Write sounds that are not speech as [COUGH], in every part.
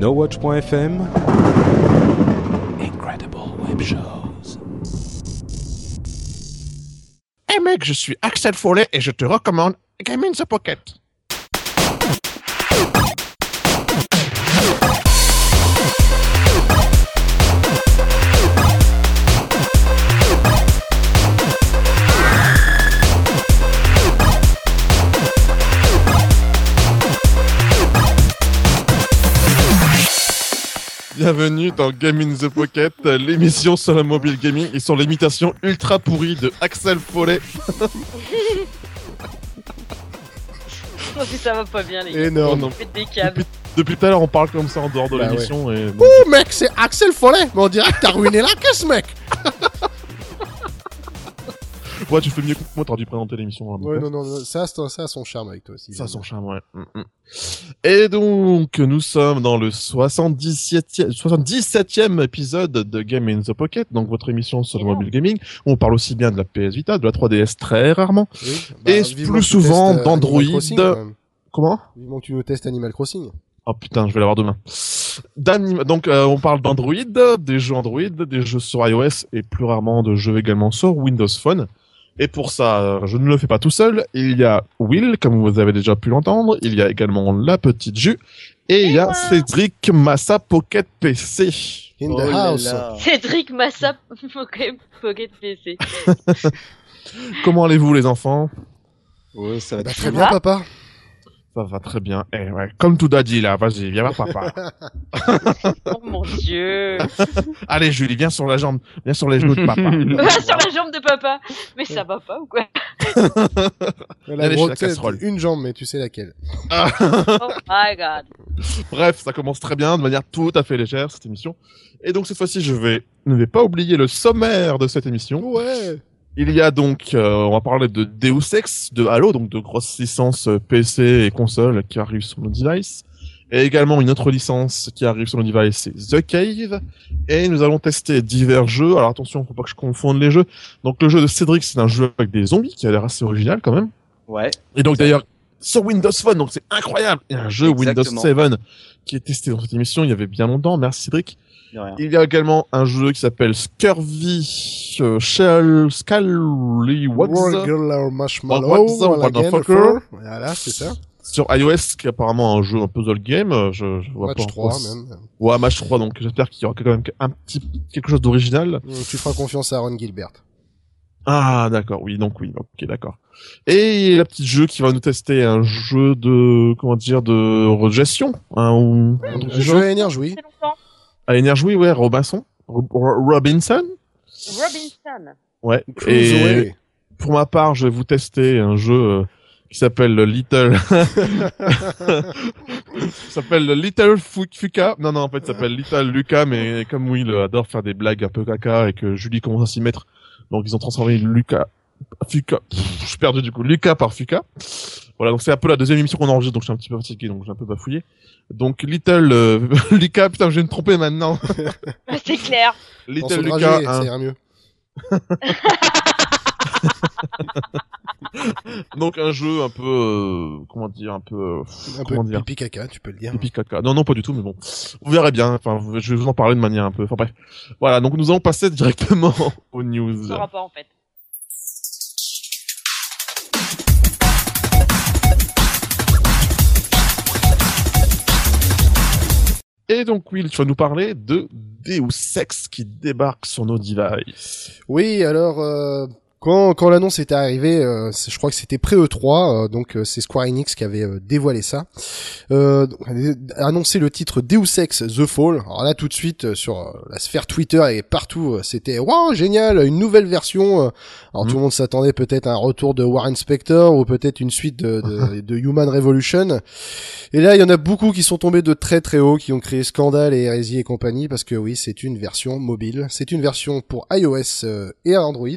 NoWatch.fm Incredible Web Shows. Hey mec, je suis Axel Follet et je te recommande Game in the Pocket. Bienvenue dans Game in the Pocket, l'émission sur le mobile gaming et sur l'imitation ultra pourrie de Axel Follet. [LAUGHS] Oh, si ça va pas bien, les gars. Énorme. des câbles. Depuis tout à l'heure, on parle comme ça en dehors de Bah l'émission et Ouh, mec, c'est Axel Follet Mais on dirait que t'as ruiné la caisse, mec [LAUGHS] ouais, tu fais mieux que moi, t'aurais dû présenter l'émission. Ouais, non, non, non, ça, ça, a son charme avec toi aussi. Ça, son charme, ouais. Mm, mm. Et donc, nous sommes dans le 77e, 77e épisode de Game in the Pocket, donc votre émission sur le Énorme. mobile gaming. où On parle aussi bien de la PS Vita, de la 3DS très rarement. Oui, Et plus souvent euh, d'Android. Comment? Vivement que tu nous testes Animal Crossing. Oh putain, je vais l'avoir demain. Donc, euh, on parle d'Android, des jeux Android, des jeux sur iOS et plus rarement de jeux également sur Windows Phone. Et pour ça, je ne le fais pas tout seul. Il y a Will, comme vous avez déjà pu l'entendre. Il y a également la petite Jus. Et il y a moi. Cédric Massa Pocket PC. In Oh the là house. Cédric Massa, Pocket Pocket PC. [LAUGHS] Comment allez-vous les enfants? Ouais, ça va Bah, très très Ça bien, va papa. Ça va très bien. Eh ouais, comme tout daddy là, vas-y, viens voir papa. [LAUGHS] Oh mon dieu. [LAUGHS] Allez Julie, viens sur la jambe, viens sur les genoux de papa. [LAUGHS] Va sur la jambe de papa. Mais ça va pas ou quoi? Elle a la casserole. une jambe, mais tu sais laquelle. Oh my god. Bref, ça commence très bien, de manière tout à fait légère, cette émission. Et donc, cette fois-ci, je vais, ne vais pas oublier le sommaire de cette émission. Ouais. Il y a donc, euh, on va parler de Deus Ex, de Halo, donc de grosses licences euh, PC et console qui arrivent sur nos devices. Et également une autre licence qui arrive sur nos devices, c'est The Cave. Et nous allons tester divers jeux. Alors attention, faut pas que je confonde les jeux. Donc le jeu de Cédric, c'est un jeu avec des zombies qui a l'air assez original quand même. Ouais. Et donc d'ailleurs sur Windows Phone, donc c'est incroyable. Il y a un jeu Exactement. Windows 7 qui est testé dans cette émission il y avait bien longtemps. Merci Cédric. Il y a également un jeu qui s'appelle Scurvy euh, Shell Scallywags Regular Marshmallow. Voilà, c'est ça. sur iOS qui est apparemment un jeu un puzzle game. euh, Je, je vois Match pas en 3, quoi- même. Ouais, match 3 donc j'espère qu'il y aura quand même un petit quelque chose d'original. Mm, Tu feras confiance à Aaron Gilbert. Ah d'accord, oui donc oui, ok d'accord. Et la petite jeu qui va nous tester un jeu de comment dire de gestion hein, ou un Jeu énergie, oui. À énergie oui ouais Robinson Ro- Ro- Robinson? Robinson. ouais Cruise et Away. pour ma part je vais vous tester un jeu euh, qui s'appelle le Little [LAUGHS] s'appelle le Little Fu- Fuka non non en fait il s'appelle Little Lucas mais comme Will adore faire des blagues un peu caca et que Julie commence à s'y mettre donc ils ont transformé Lucas Fuka Pff, je suis perdu du coup Lucas par Fuka voilà donc c'est un peu la deuxième émission qu'on enregistre donc je suis un petit peu fatigué donc j'ai un peu bafouillé donc Little euh, [LAUGHS] Lucas putain je vais me tromper maintenant [LAUGHS] C'est clair. Dans Little son Lucas un- ça ira mieux. [LAUGHS] donc un jeu un peu euh, comment dire un peu euh, Un comment peu dire pipi caca, tu peux le dire. Pipi caca. Non, non, pas du tout, mais bon. Vous verrez bien. Enfin, je vais vous en parler de manière un peu. Enfin, bref. Voilà. Donc, nous allons passer directement aux news. Ça pas en fait. Et donc, Will, tu vas nous parler de Deus Ex qui débarque sur nos devices. Oui, alors euh, quand quand l'annonce était arrivée, euh, je crois que c'était pré E3, euh, donc euh, c'est Square Enix qui avait euh, dévoilé ça, euh, donc, annoncé le titre Deus Ex The Fall. Alors là, tout de suite euh, sur la sphère Twitter et partout, c'était waouh génial, une nouvelle version. alors tout le monde s'attendait peut-être à un retour de Warren Spector ou peut-être une suite de, de, [LAUGHS] de Human Revolution. Et là, il y en a beaucoup qui sont tombés de très très haut, qui ont créé scandale et hérésie et compagnie, parce que oui, c'est une version mobile. C'est une version pour iOS et Android.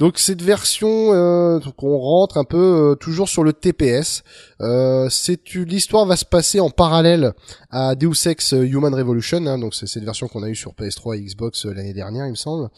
Donc cette version, euh, donc on rentre un peu euh, toujours sur le TPS. Euh, l'histoire va se passer en parallèle à Deus Ex Human Revolution. hein, donc c'est cette version qu'on a eue sur PS3 et Xbox euh, l'année dernière, il me semble.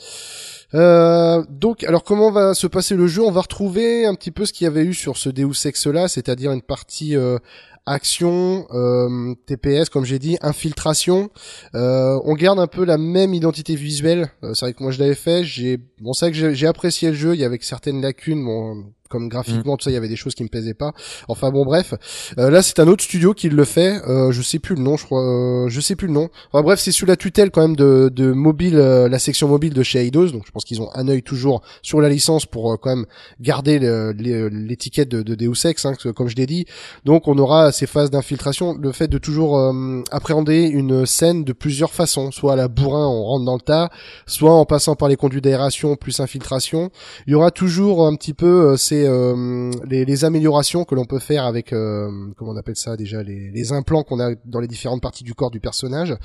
Euh, donc, alors comment va se passer le jeu? On va retrouver un petit peu ce qu'il y avait eu sur ce Deus Ex là, c'est-à-dire une partie euh, action, euh, TPS comme j'ai dit, infiltration. Euh, on garde un peu la même identité visuelle. Euh, c'est vrai que moi je l'avais fait. J'ai bon c'est vrai que j'ai- apprécié le jeu. Il y avait certaines lacunes. Bon, comme graphiquement tout ça, il y avait des choses qui me plaisaient pas. Enfin bon bref. Euh, là c'est un autre studio qui le fait. Euh, je sais plus le nom. Je crois. euh, je sais plus le nom. Enfin bref c'est sous la tutelle quand même de, de mobile, euh, la section mobile de chez Eidos. Donc je pense qu'ils ont un œil toujours sur la licence pour euh, quand même garder les- l'étiquette de, de Deus Ex, hein, comme je l'ai dit. Donc on aura ces phases d'infiltration, le fait de toujours euh, appréhender une scène de plusieurs façons, soit à la bourrin, on rentre dans le tas, soit en passant par les conduits d'aération plus infiltration. Il y aura toujours un petit peu euh, euh, les, les améliorations que l'on peut faire avec euh, comment on appelle ça déjà les, les implants qu'on a dans les différentes parties du corps du personnage.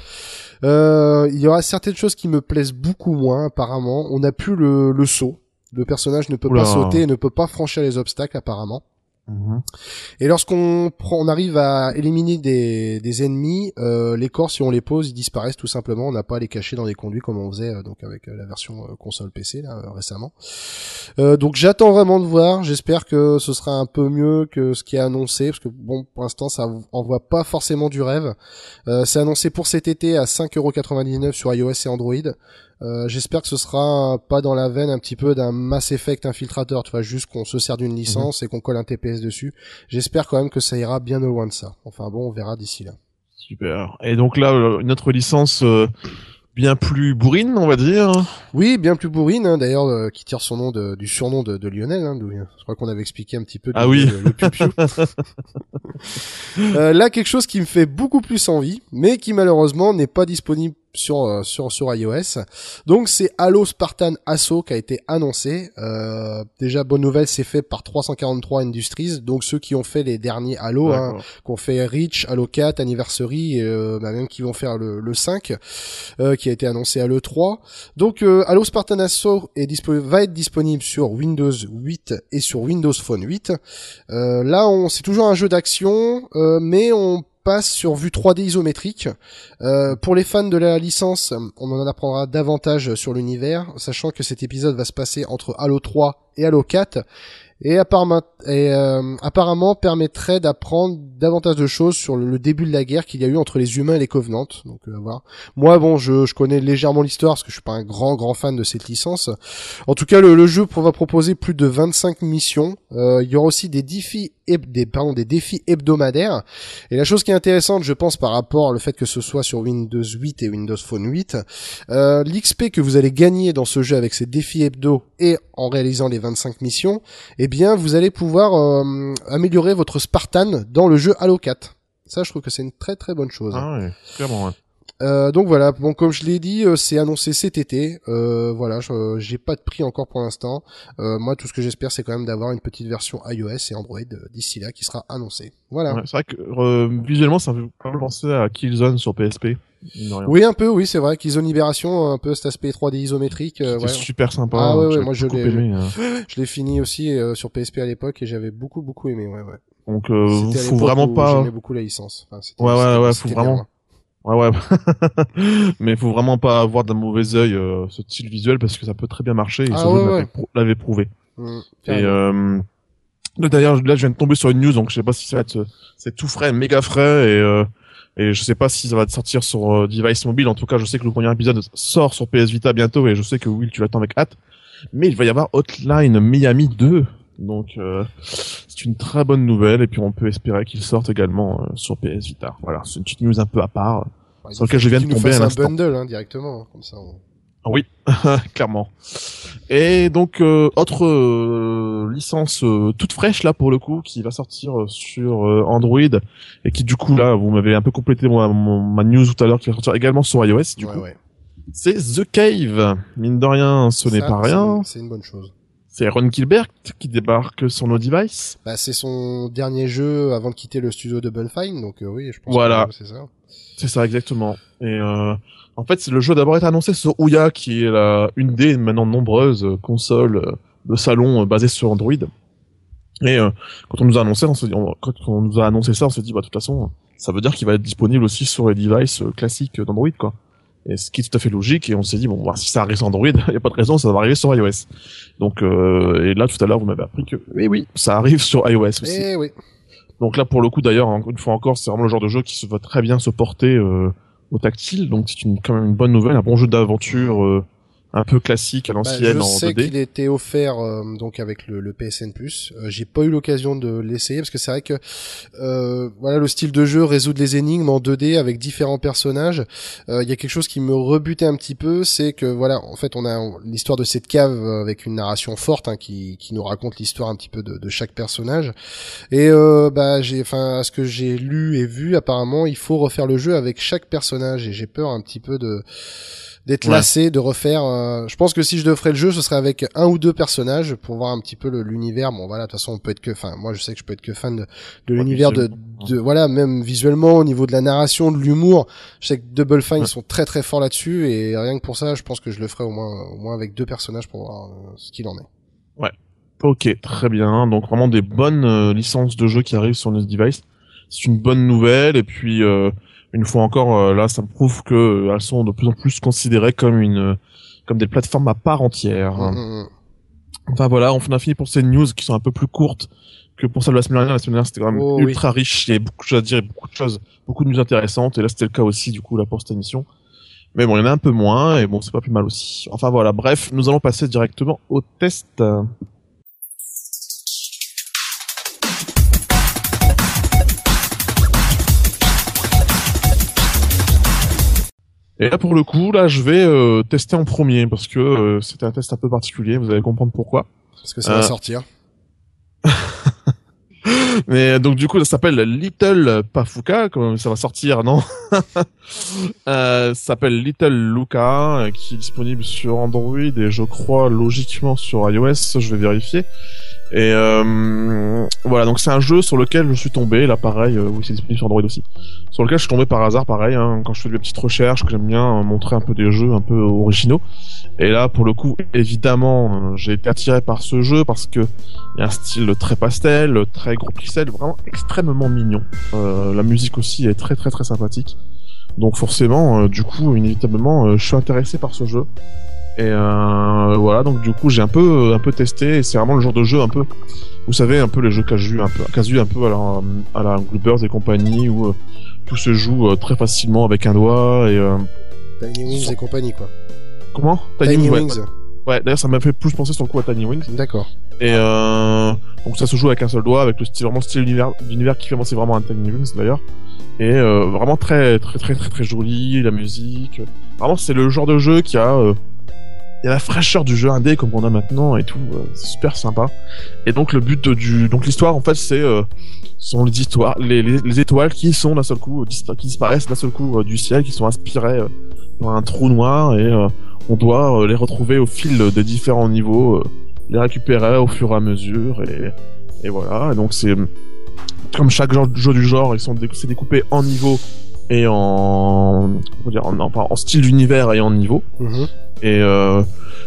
Euh, il y aura certaines choses qui me plaisent beaucoup moins apparemment. On n'a plus le, le saut. Le personnage ne peut Oula. pas sauter, ne peut pas franchir les obstacles apparemment. Mhm. Et lorsqu'on arrive à éliminer des, ennemis, euh, les corps, si on les pose, ils disparaissent tout simplement. On n'a pas à les cacher dans des conduits comme on faisait euh, donc avec euh, la version console PC là récemment. Donc j'attends vraiment de voir. J'espère que ce sera un peu mieux que ce qui est annoncé, parce que bon, pour l'instant, ça envoie pas forcément du rêve. C'est annoncé pour cet été à 5,99€ sur iOS et Android. Euh, J'espère que ce sera pas dans la veine un petit peu d'un Mass Effect infiltrateur, tu vois, juste qu'on se sert d'une licence et qu'on colle un TPS dessus. J'espère quand même que ça ira bien au loin de ça. Enfin bon, on verra d'ici là. Super. Et donc là, euh, une autre licence euh, bien plus bourrine, on va dire. Oui, bien plus bourrine, hein, d'ailleurs, euh, qui tire son nom de, du surnom de, de Lionel. Hein, je crois qu'on avait expliqué un petit peu. Ah oui. Le, le piou-piou. [LAUGHS] Euh, là, quelque chose qui me fait beaucoup plus envie, mais qui malheureusement n'est pas disponible sur euh, sur sur iOS. Donc c'est Halo Spartan Assault qui a été annoncé. Euh, déjà bonne nouvelle, c'est fait par 343 Industries, donc ceux qui ont fait les derniers Halo, hein, qu'on fait Reach, Halo 4, Anniversary, euh, bah, même qui vont faire le, le 5, euh, qui a été annoncé à l'E3. Donc euh, Halo Spartan Assault est va être disponible sur Windows 8 et sur Windows Phone 8. Euh, là, on c'est toujours un jeu d'action, euh, mais on passe sur vue 3D isométrique. Euh, pour les fans de la licence, on en apprendra davantage sur l'univers, sachant que cet épisode va se passer entre Halo 3 et Halo 4 et, apparemment, euh, apparemment permettrait d'apprendre davantage de choses sur le, début de la guerre qu'il y a eu entre les humains et les Covenants. Donc euh, voilà. Moi bon, je, je connais légèrement l'histoire parce que je suis pas un grand grand fan de cette licence. En tout cas, le, le jeu va proposer plus de 25 missions. Euh, il y aura aussi des défis des défis hebdomadaires. Et la chose qui est intéressante, je pense, par rapport au fait que ce soit sur Windows 8 et Windows Phone 8, euh, l'XP que vous allez gagner dans ce jeu avec ces défis hebdo et en réalisant les 25 missions, eh bien, vous allez pouvoir euh, améliorer votre Spartan dans le jeu Halo 4. Ça, je trouve que c'est une très très bonne chose. Ah clairement. Euh, donc voilà, bon comme je l'ai dit, euh, c'est annoncé cet été. Euh, voilà, j'ai pas de prix encore pour l'instant. Euh, moi, tout ce que j'espère, c'est quand même d'avoir une petite version iOS et Android euh, d'ici là qui sera annoncée. Voilà. Ouais, c'est vrai que euh, visuellement, ça me fait pas penser à Killzone sur PSP. Oui, un peu, oui, c'est vrai ont Libération, un peu cet aspect 3D isométrique. euh, ouais. super sympa. Ah ouais, ouais, moi, je l'ai- hein. [GASPS] Je l'ai fini aussi euh, sur PSP à l'époque et j'avais beaucoup beaucoup aimé. Ouais, ouais. Donc, euh, faut vraiment pas. J'aimais beaucoup la licence. Enfin, Ouais, ouais, ouais, faut bien, vraiment- ouais. Ouais, ouais. [LAUGHS] Mais faut vraiment pas avoir d'un mauvais œil euh, ce style visuel parce que ça peut très bien marcher et Ah ce ouais, ouais. l'avait prou- l'avait prouvé. Mm, Et euh, d'ailleurs, là, je viens de tomber sur une news, donc je sais pas si ça va être, c'est tout frais, méga frais, et euh, et je sais pas si ça va sortir sur euh, device mobile. En tout cas, je sais que le premier épisode sort sur PS Vita bientôt, et je sais que Will, tu l'attends avec hâte. Mais il va y avoir Hotline Miami 2, donc euh, c'est une très bonne nouvelle, et puis on peut espérer qu'il sorte également euh, sur PS Vita. Voilà, c'est une petite news un peu à part. Sur il lequel je viens de tomber à un l'instant. bundle hein, directement, hein, comme ça. on- Oui, [LAUGHS] clairement. Et donc euh, autre euh, licence euh, toute fraîche là pour le coup qui va sortir euh, sur euh, Android et qui du coup là vous m'avez un peu complété moi, mon, ma news tout à l'heure qui va sortir également sur iOS du ouais, coup. ouais. C'est The Cave. Mine de rien, ce n'est pas rien. C'est une bonne chose. C'est Ron Gilbert qui débarque sur nos devices. Bah, c'est son dernier jeu avant de quitter le studio de Bunfine, donc euh, oui, je pense Voilà. que c'est ça. C'est ça exactement. Et euh, en fait, le jeu a d'abord été annoncé sur Ouya, qui est la, une des maintenant nombreuses consoles de salon euh, basées sur Android. Et euh, quand on nous a annoncé, on se dit- on- quand on nous a annoncé ça, on s'est dit bah de toute façon, ça veut dire qu'il va être disponible aussi sur les devices euh, classiques d'Android quoi. Et ce qui est tout à fait logique. Et on s'est dit bon, bah, si ça arrive sur Android, [LAUGHS] il y a pas de raison, ça va arriver sur iOS. Donc euh, et là tout à l'heure, vous m'avez appris que oui oui, ça arrive sur iOS aussi. Eh oui. Donc là, pour le coup, d'ailleurs, une fois encore, c'est vraiment le genre de jeu qui se va très bien se porter euh, au tactile. Donc c'est une, quand même une bonne nouvelle, un bon jeu d'aventure euh, un peu classique à Bah, l'ancienne je en sais 2D. qu'il était offert euh, donc avec le, le PSN Plus. Euh, J'ai pas eu l'occasion de l'essayer parce que c'est vrai que euh, voilà le style de jeu résoudre les énigmes en 2D avec différents personnages. Euh, Il y a quelque chose qui me rebutait un petit peu, c'est que voilà en fait on a l'histoire de cette cave euh, avec une narration forte hein, qui, qui nous raconte l'histoire un petit peu de, de chaque personnage. Et euh, bah j'ai enfin à ce que j'ai lu et vu apparemment il faut refaire le jeu avec chaque personnage et j'ai peur un petit peu de d'être Ouais. lassé de refaire euh, je pense que si je devrais le jeu ce serait avec un ou deux personnages pour voir un petit peu l'univers bon voilà de toute façon on peut être que enfin moi je sais que je peux être que fan de, de Ouais, l'univers de, de voilà même visuellement au niveau de la narration de l'humour je sais que Double Fine Ouais. ils sont très très forts là-dessus et rien que pour ça je pense que je le ferai au moins au moins avec deux personnages pour voir euh, ce qu'il en est Ok, très bien. Donc vraiment des bonnes euh, licences de jeux qui arrivent sur nos devices. C'est une bonne nouvelle. Et puis euh, une fois encore, euh, là, ça me prouve que euh, elles sont de plus en plus considérées comme une euh, comme des plateformes à part entière. Mm, mm, mm. Enfin voilà, on a fini pour ces news qui sont un peu plus courtes que pour celle de la semaine dernière. La semaine dernière, c'était quand même Oh, oui. ultra riche. Il y avait beaucoup de choses à dire, et beaucoup de choses, beaucoup de news intéressantes. Et là, c'était le cas aussi, du coup, là, pour cette émission. Mais bon, il y en a un peu moins, et bon, c'est pas plus mal aussi. Enfin voilà, bref, nous allons passer directement au test. Et là, pour le coup, là, je vais euh, tester en premier, parce que euh, c'était un test un peu particulier, vous allez comprendre pourquoi. parce que ça va Euh, sortir [LAUGHS] Mais donc du coup, ça s'appelle Little Pafuka, comme ça va sortir, non? [LAUGHS] Euh, Ça s'appelle Little Luca, qui est disponible sur Android et je crois logiquement sur iOS, je vais vérifier. Et euh, voilà, donc c'est un jeu sur lequel je suis tombé, là pareil, euh, oui c'est disponible sur Android aussi, sur lequel je suis tombé par hasard, pareil, hein, quand je fais des petites recherches, que j'aime bien euh, montrer un peu des jeux un peu originaux. Et là, pour le coup, évidemment, euh, j'ai été attiré par ce jeu parce que il y a un style très pastel, très gros pixel, vraiment extrêmement mignon. Euh, la musique aussi est très très très sympathique. Donc forcément, du coup, inévitablement, je suis intéressé par ce jeu. Et euh, voilà, donc du coup, j'ai un peu un peu testé. C'est vraiment le genre de jeu un peu, vous savez, un peu les jeux casu, un peu casu, un peu à la, à la Gloopers et compagnie où euh, tout se joue euh, très facilement avec un doigt et Tiny Wings et compagnie quoi comment? Tiny. Wings Ouais, d'ailleurs, ça m'a fait plus penser sur le coup à Tiny Wings. d'accord Et donc ça se joue avec un seul doigt, avec le style vraiment style univers, d'univers qui fait penser vraiment à Tiny Wings d'ailleurs. Et vraiment très très très très très joli, la musique. Vraiment c'est le genre de jeu qui a il y a la fraîcheur du jeu indé comme on a maintenant et tout, euh, c'est super sympa. Et donc le but du donc l'histoire en fait c'est euh, sont les histoires les, les, les étoiles qui sont d'un seul coup euh, qui disparaissent d'un seul coup euh, du ciel qui sont inspirées euh, par un trou noir et on doit les retrouver au fil des différents niveaux les récupérer au fur et à mesure et, et voilà. Et donc c'est comme chaque jeu du genre, ils sont c'est découpé en niveaux et en dire en, enfin, en style d'univers et en niveau. Mhm. Et euh,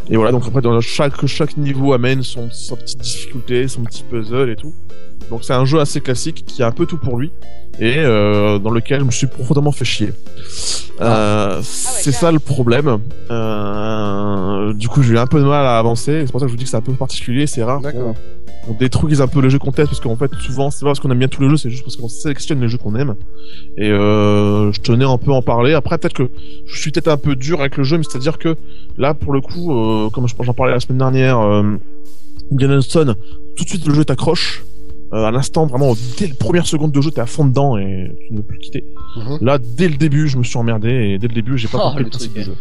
et voilà donc après dans chaque chaque niveau amène son, sa petite difficulté, son petit puzzle et tout. Donc c'est un jeu assez classique qui a un peu tout pour lui et euh, dans lequel je me suis profondément fait chier. Euh, c'est ça le problème. Euh, du coup, j'ai eu un peu de mal à avancer. C'est pour ça que je vous dis que c'est un peu particulier. C'est rare qu'on on détruise un peu les jeux qu'on teste parce qu'en fait, souvent, c'est pas parce qu'on aime bien tous les jeux, c'est juste parce qu'on sélectionne les jeux qu'on aime. Et euh, je tenais un peu à en parler. Après, peut-être que je suis peut-être un peu dur avec le jeu, mais c'est-à-dire que là, pour le coup, euh, comme je- j'en parlais la semaine dernière, euh, tout de suite le jeu t'accroche. Euh, à l'instant, vraiment, dès les premières secondes de jeu, t'es à fond dedans et tu ne veux plus le quitter. Mhm. Là, dès le début, je me suis emmerdé et dès le début, j'ai pas Oh, compris le le truc, du jeu.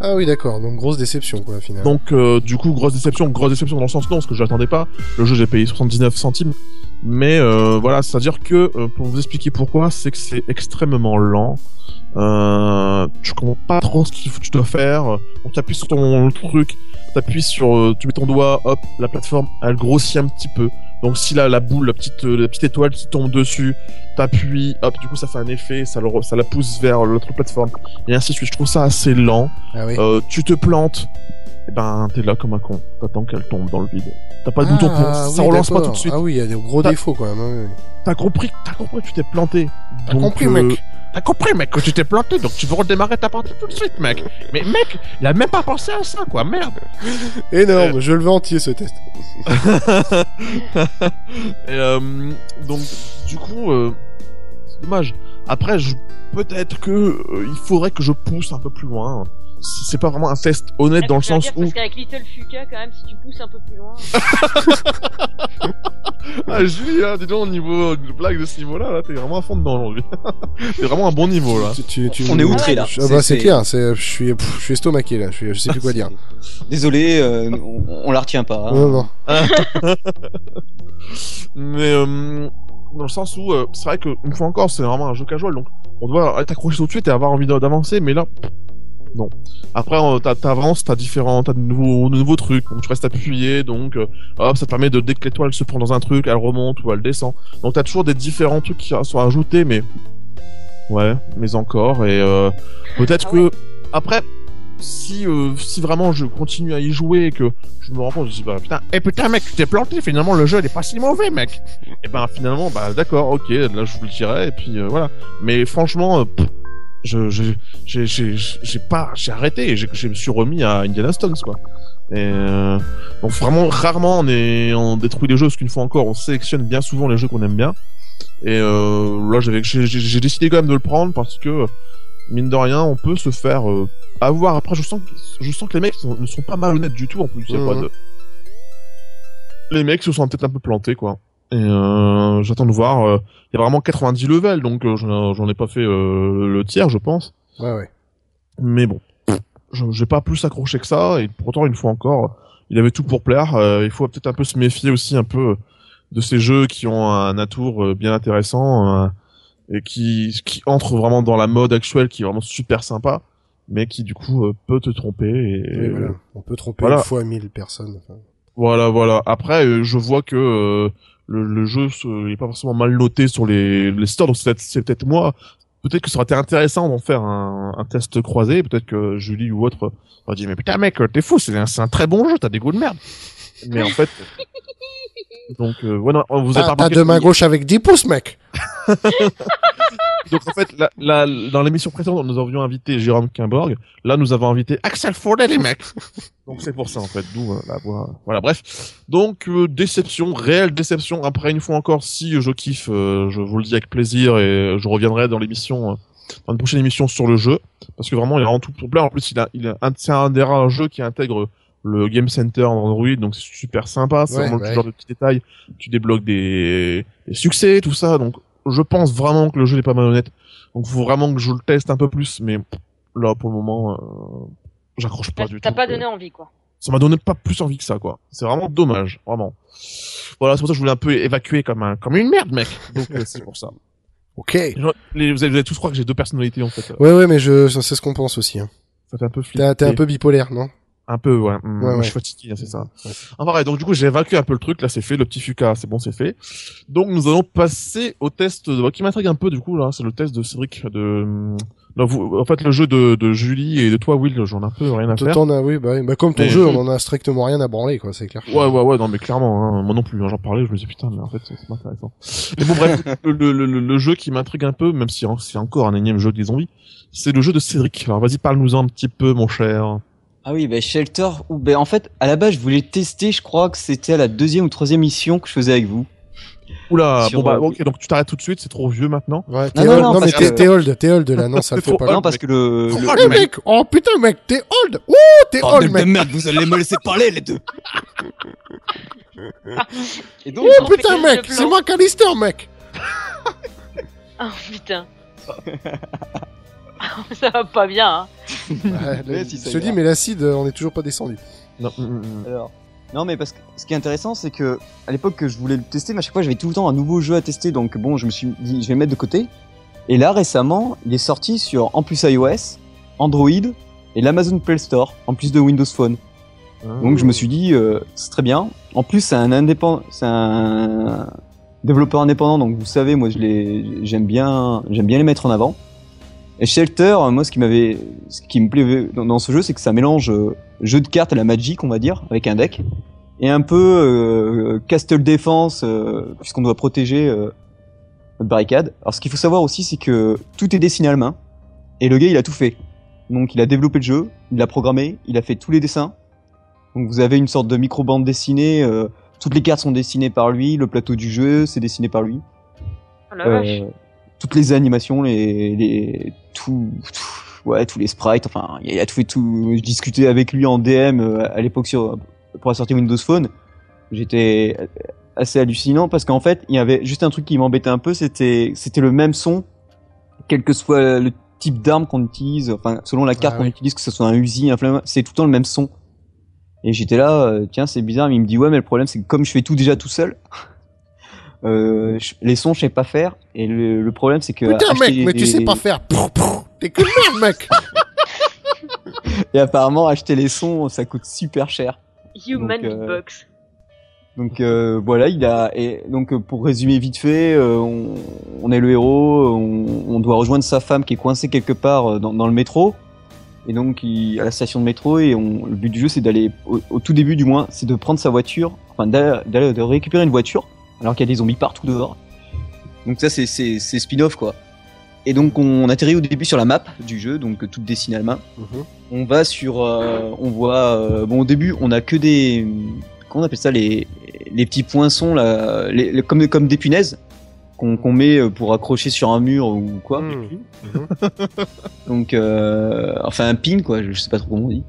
Ah oui, d'accord. Donc grosse déception, quoi, finalement. Donc, euh, du coup, grosse déception, grosse déception dans le sens non, parce que je pas. Le jeu, j'ai payé 79 centimes. Mais euh, voilà, c'est-à-dire que, euh, pour vous expliquer pourquoi, c'est que c'est extrêmement lent. Euh, tu comprends pas trop ce faut, tu dois faire. Donc, tu appuies sur ton truc, t'appuies sur, tu mets ton doigt, hop, la plateforme, elle grossit un petit peu. Donc, si là, la boule, la petite, la petite étoile qui tombe dessus, t'appuies, hop, du coup, ça fait un effet, ça, le, ça la pousse vers l'autre plateforme, et ainsi de suite. Je trouve ça assez lent. Ah oui. Euh, tu te plantes, et ben t'es là comme un con. T'attends qu'elle tombe dans le vide. T'as pas de bouton pour, Ah, ça oui, relance pas tout de suite. Ah oui, il y a des gros défauts, quand même. hein. T'as compris, t'as compris tu t'es planté. T'as compris, euh, mec t'as compris, mec, que tu t'es planté, donc tu veux redémarrer ta partie tout de suite, mec. Mais mec, il a même pas pensé à ça, quoi, merde. [LAUGHS] Énorme, je le veux entier ce test. [LAUGHS] Et, euh, donc, du coup, euh, c'est dommage. Après, je, peut-être que euh, il faudrait que je pousse un peu plus loin. C'est pas vraiment un test honnête dans le sens où Parce qu'avec Little Fuka, quand même, si tu pousses un peu plus loin. [LAUGHS] ah Julie là dis donc au niveau de blague de ce niveau là là t'es vraiment à fond dedans aujourd'hui [LAUGHS] t'es vraiment un bon niveau là Tu- tu- tu- On est outré là. Ah bah c'est clair, je suis, je suis estomaqué là, je, suis, je sais plus quoi dire. Désolé, euh, on, on la retient pas. hein. Non, non. [LAUGHS] mais euh, dans le sens où euh, c'est vrai que une fois encore c'est vraiment un jeu casual donc on doit être accroché tout de suite et avoir envie d'a- d'avancer mais là non. Après euh, t'avances t'as différents t'as de nouveaux, de nouveaux trucs donc tu restes appuyé donc euh, hop ça te permet de dès que l'étoile se prend dans un truc elle remonte ou elle descend. Donc t'as toujours des différents trucs qui sont ajoutés mais ouais mais encore et euh, peut-être Ah que après si euh, si vraiment je continue à y jouer et que je me rends compte je dis bah putain et putain mec tu t'es planté finalement le jeu il est pas si mauvais mec. Et ben finalement bah d'accord ok là je vous le dirai et puis euh, voilà. Mais franchement euh, pff, je j'ai j'ai j'ai pas j'ai arrêté et je me suis remis à Indiana Stones quoi. Et euh, donc vraiment rarement on est on détruit les jeux parce qu'une fois encore on sélectionne bien souvent les jeux qu'on aime bien. Et euh, là j'avais j'ai décidé quand même de le prendre parce que mine de rien on peut se faire euh, avoir. Après je sens que, je sens que les mecs sont- ne sont pas malhonnêtes du tout en plus y a pas de les mecs se sont peut-être un peu plantés quoi. Et euh, j'attends de voir euh, il y a vraiment 90 levels donc euh, j'en ai pas fait euh, le tiers je pense. Ouais, ouais. mais bon je j'ai pas plus accroché que ça et pourtant une fois encore il avait tout pour plaire. Il faut peut-être un peu se méfier aussi un peu de ces jeux qui ont un atour bien intéressant et qui qui entre vraiment dans la mode actuelle qui est vraiment super sympa mais qui du coup euh, peut te tromper et voilà. On peut tromper voilà. une fois mille personnes. enfin. voilà, voilà. Après, euh, je vois que euh, le, le jeu se- il est pas forcément mal noté sur les, les stores, donc c'est peut-être, moi. Peut-être que ça aurait été intéressant d'en faire un, un test croisé. Peut-être que Julie ou autre aurait dit mais putain mec, t'es fou, c'est un, c'est un très bon jeu, t'as des goûts de merde. Mais en [LAUGHS] fait, donc euh, voilà, vous avez Ah, pas T'as deux mains gauches avec 10 pouces, mec [LAUGHS] Donc en fait, la, la- dans l'émission précédente, nous avions invité Jérôme Kimborg. Là, nous avons invité Axel Foley, les mecs. Donc c'est pour ça en fait, d'où euh, la voix. Voilà, bref. Donc euh, déception, réelle déception. Après une fois encore, si je kiffe, euh, je vous le dis avec plaisir et je reviendrai dans l'émission, euh, dans une prochaine émission sur le jeu, parce que vraiment il est vraiment tout complet. En plus, il a, il a un, c'est un des rares jeux qui intègre le Game Center Android, donc c'est super sympa. C'est Ouais, vraiment ouais. le genre de petits détails. Tu débloques des, des succès, tout ça. Donc je pense vraiment que le jeu n'est pas malhonnête. Donc faut vraiment que je le teste un peu plus, mais là pour le moment, euh, j'accroche pas T'as du t'as tout. pas quoi. donné envie, quoi. Ça m'a donné pas plus envie que ça, quoi. C'est vraiment dommage, vraiment. Voilà, c'est pour ça que je voulais un peu évacuer comme un comme une merde, mec. Donc euh, c'est pour ça. [LAUGHS] Ok. Genre, les- vous, allez, vous allez tous croire que j'ai deux personnalités en fait. Ouais, ouais, mais je, c'est ce qu'on pense aussi. Hein. Ça fait un peu flipper. T'es un peu bipolaire, non? Un peu, ouais. Hum, Ouais, Je suis fatigué, hein, c'est ça. Ouais. Enfin, ouais, donc du coup, j'ai évacué un peu le truc. Là, c'est fait. Le petit Fuka, c'est bon, c'est fait. Donc, nous allons passer au test de... qui m'intrigue un peu, du coup, là. C'est le test de Cédric de... Non, vous... En fait, le jeu de, de Julie et de toi, Will, j'en ai un peu rien à faire. T'en as, oui, bah, oui. bah comme ton jeu, on en a strictement rien à branler, quoi, c'est clair. Ouais, ouais, ouais, non, mais clairement, hein, moi non plus, hein, j'en parlais, je me disais, putain, mais en fait, c'est pas intéressant. Mais bon, bref, [LAUGHS] le, le, le, le jeu qui m'intrigue un peu, même si c'est encore un énième jeu des zombies, c'est le jeu de Cédric. Alors, vas-y, parle-nous-en un petit peu, mon cher. Ah oui, bah Shelter, ou ben en fait, à la base, je voulais tester, je crois que c'était à la deuxième ou troisième mission que je faisais avec vous. Oula, Sur, bon bah, euh, ok, donc tu t'arrêtes tout de suite, c'est trop vieux maintenant. Ouais, t'es Non, non, old. non, non, mais t'es que- old, t'es old, là, non, ça le fait pas. non, parce que le... Oh, le- Oh, mec. oh putain, mec, t'es old Ouh, t'es Bordel old, de mec merde, vous allez me laisser parler, les deux [LAUGHS] Et donc, Oh Ils ont putain, mec, c'est moi Callister, mec [LAUGHS] Oh putain. [LAUGHS] ça va pas bien, hein. [LAUGHS] Ouais, le- si, dis, ira. mais l'acide, euh, on est toujours pas descendu. Non, hum, hum, hum. Alors, non, mais parce que ce qui est intéressant, c'est que à l'époque que je voulais le tester, mais à chaque fois j'avais tout le temps un nouveau jeu à tester, donc bon, je me suis dit, je vais le mettre de côté. Et là, récemment, il est sorti sur en plus iOS, Android et l'Amazon Play Store, en plus de Windows Phone. Donc je me suis dit, euh, c'est très bien. En plus, c'est un indépendant, c'est un développeur indépendant, donc vous savez, moi, je les, j'aime bien, j'aime bien les mettre en avant. Et Shelter, moi, ce qui m'avait, ce qui me plaisait dans, dans ce jeu, c'est que ça mélange euh, jeu de cartes à la Magic, on va dire, avec un deck, et un peu euh, Castle Defense, euh, puisqu'on doit protéger euh, notre barricade. Alors ce qu'il faut savoir aussi, c'est que tout est dessiné à la main, et le gars il a tout fait. Donc il a développé le jeu, il l'a programmé, il a fait tous les dessins. Donc vous avez une sorte de micro-bande dessinée, euh, toutes les cartes sont dessinées par lui, le plateau du jeu c'est dessiné par lui. Oh la vache. Toutes les animations, les, les tout, tout- ouais, tous les sprites. Enfin, il a tout fait tout. Je discutais avec lui en DM euh, à l'époque sur pour la sortie Windows Phone. J'étais assez hallucinant parce qu'en fait, il y avait juste un truc qui m'embêtait un peu, c'était c'était le même son, quel que soit le type d'arme qu'on utilise. Enfin, selon la carte Ah qu'on oui. utilise, que ce soit un Uzi, un flamme, c'est tout le temps le même son. Et j'étais là, euh, tiens, c'est bizarre, mais il me dit ouais, mais le problème c'est que comme je fais tout déjà tout seul. Euh, les sons je sais pas faire et le, le problème c'est que Putain, mec, mais tu sais pas faire. T'es que merde, mec. [LAUGHS] et apparemment acheter les sons ça coûte super cher Human donc, euh, Beatbox. donc euh, voilà il a et donc pour résumer vite fait euh, on, on est le héros on, on doit rejoindre sa femme qui est coincée quelque part dans, dans le métro et donc il, à la station de métro et on, le but du jeu c'est d'aller au, au tout début du moins c'est de prendre sa voiture enfin d'aller d'aller- de récupérer une voiture alors qu'il y a des zombies partout dehors. Donc ça c'est c'est c'est spin-off quoi. Et donc on atterrit au début sur la map du jeu donc euh, toute dessinée à la main. Mhm. on va sur euh, on voit euh, bon au début on a que des comment on appelle ça les les petits poinçons là les, les- comme comme des punaises qu'on qu'on met euh, pour accrocher sur un mur ou quoi. Mhm. [LAUGHS] donc euh, enfin un pin quoi je sais pas trop comment on dit.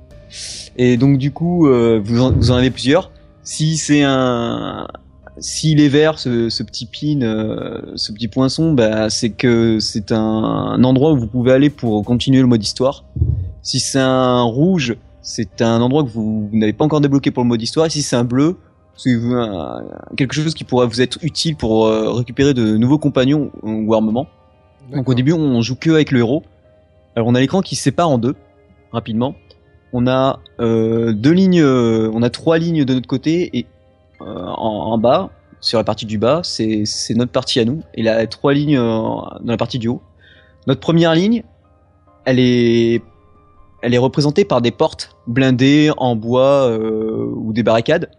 Et donc du coup euh, vous en, vous en avez plusieurs. Si c'est un s'il est vert ce, ce petit pin euh, ce petit poinçon bah c'est que c'est un, un endroit où vous pouvez aller pour continuer le mode histoire si c'est un rouge c'est un endroit que vous, vous n'avez pas encore débloqué pour le mode histoire et si c'est un bleu c'est quelque chose qui pourrait vous être utile pour euh, récupérer de nouveaux compagnons ou armements donc au début, on joue que avec le héros. Alors on a l'écran qui se sépare en deux, rapidement. On a euh, deux lignes, on a trois lignes de notre côté et en, en bas, sur la partie du bas, c'est notre partie à nous. Et là, trois lignes euh, dans la partie du haut. Notre première ligne, elle est, elle est représentée par des portes blindées en bois euh, ou des barricades.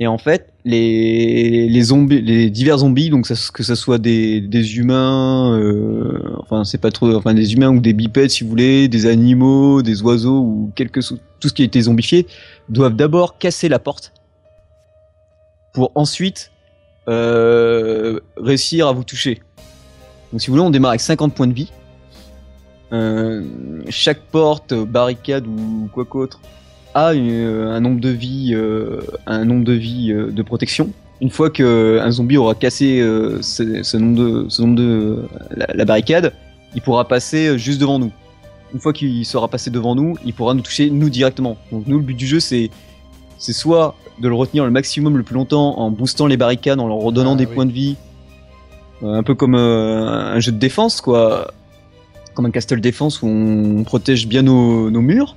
Et en fait, les, les zombies, les divers zombies, donc ça- que ce soit des, des humains, euh, enfin c'est pas trop, enfin des humains ou des bipèdes si vous voulez, des animaux, des oiseaux ou quelque tout ce qui a été zombifié, doivent d'abord casser la porte pour ensuite euh, réussir à vous toucher. Donc si vous voulez, on démarre avec 50 points de vie. Euh, chaque porte, barricade ou quoi qu'autre a une- un nombre de vies, euh, un nombre de vies euh, de protection. Une fois que un zombie aura cassé euh, ce, nombre de, ce nombre de la, la barricade, il pourra passer euh, juste devant nous. Une fois qu'il sera passé devant nous, il pourra nous toucher nous directement. Donc nous, le but du jeu, c'est c'est soit de le retenir le maximum le plus longtemps en boostant les barricades, en leur redonnant Ah, des oui. points de vie, Euh, un peu comme euh, un jeu de défense, quoi, comme un castle défense où on protège bien nos, nos murs.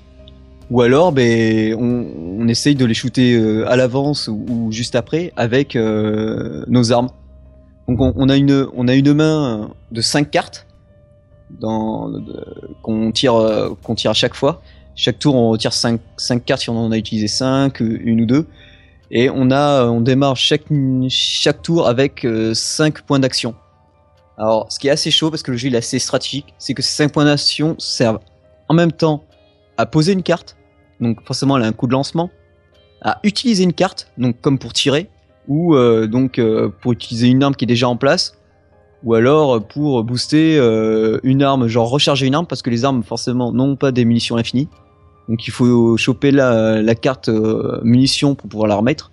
Ou alors, ben, on, on essaye de les shooter euh, à l'avance ou, ou juste après avec euh, nos armes. Donc on, on a une on a une main de 5 cartes dans qu'on tire qu'on tire à chaque fois. Chaque tour on retire 5 cinq cartes si on en a utilisé 5, une ou deux. Et on a on démarre chaque chaque tour avec 5 points d'action. Alors ce qui est assez chaud parce que le jeu est assez stratégique, c'est que ces 5 points d'action servent en même temps à poser une carte, donc forcément elle a un coup de lancement, à utiliser une carte, donc comme pour tirer, ou euh, donc euh, pour utiliser une arme qui est déjà en place, ou alors pour booster euh, une arme, genre recharger une arme, parce que les armes forcément n'ont pas des munitions infinies, donc il faut choper la, la carte euh, munitions pour pouvoir la remettre,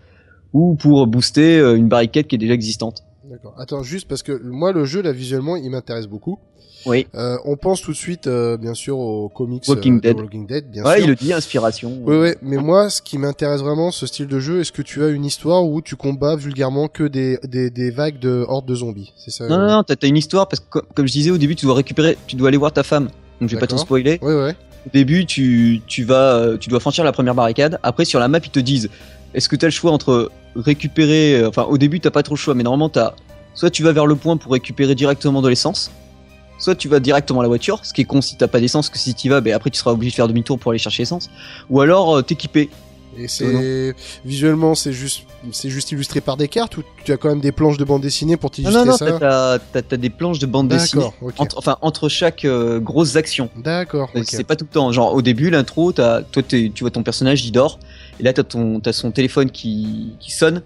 ou pour booster euh, une barricade qui est déjà existante. D'accord. Attends, juste parce que moi, le jeu, là, visuellement, il m'intéresse beaucoup. Oui. Euh, on pense tout de suite, euh, bien sûr, aux comics Walking euh, de Dead. Walking Dead, bien Ouais, sûr. il le dit, inspiration. Oui, oui, mais moi, ce qui m'intéresse vraiment, ce style de jeu, est-ce que tu as une histoire où tu combats vulgairement que des, des, des vagues de hordes de zombies C'est ça Non, non, non, t'as une histoire parce que co- comme je disais au début, tu dois récupérer, tu dois aller voir ta femme. Donc je vais pas t'en spoiler. Ouais, ouais. Au début, tu, tu vas, euh, tu dois franchir la première barricade. Après, sur la map, ils te disent, est-ce que t'as le choix entre récupérer, euh, enfin, au début, t'as pas trop le choix, mais normalement, t'as, soit tu vas vers le point pour récupérer directement de l'essence, soit tu vas directement à la voiture, ce qui est con si t'as pas d'essence, que si t'y vas, ben après tu seras obligé de faire demi-tour pour aller chercher l'essence, ou alors euh, t'équiper. Et c'est visuellement, c'est juste, c'est juste illustré par des cartes ou tu as quand même des planches de bande dessinée pour t'illustrer non, non, ça t'as, t'as, t'as des planches de bande dessinée. Entre, enfin, entre chaque euh, grosse action. D'accord, ok. C'est pas tout le temps. Genre, au début, l'intro, t'as, toi, tu vois ton personnage, il dort. Et là, t'as ton, t'as son téléphone qui, qui sonne.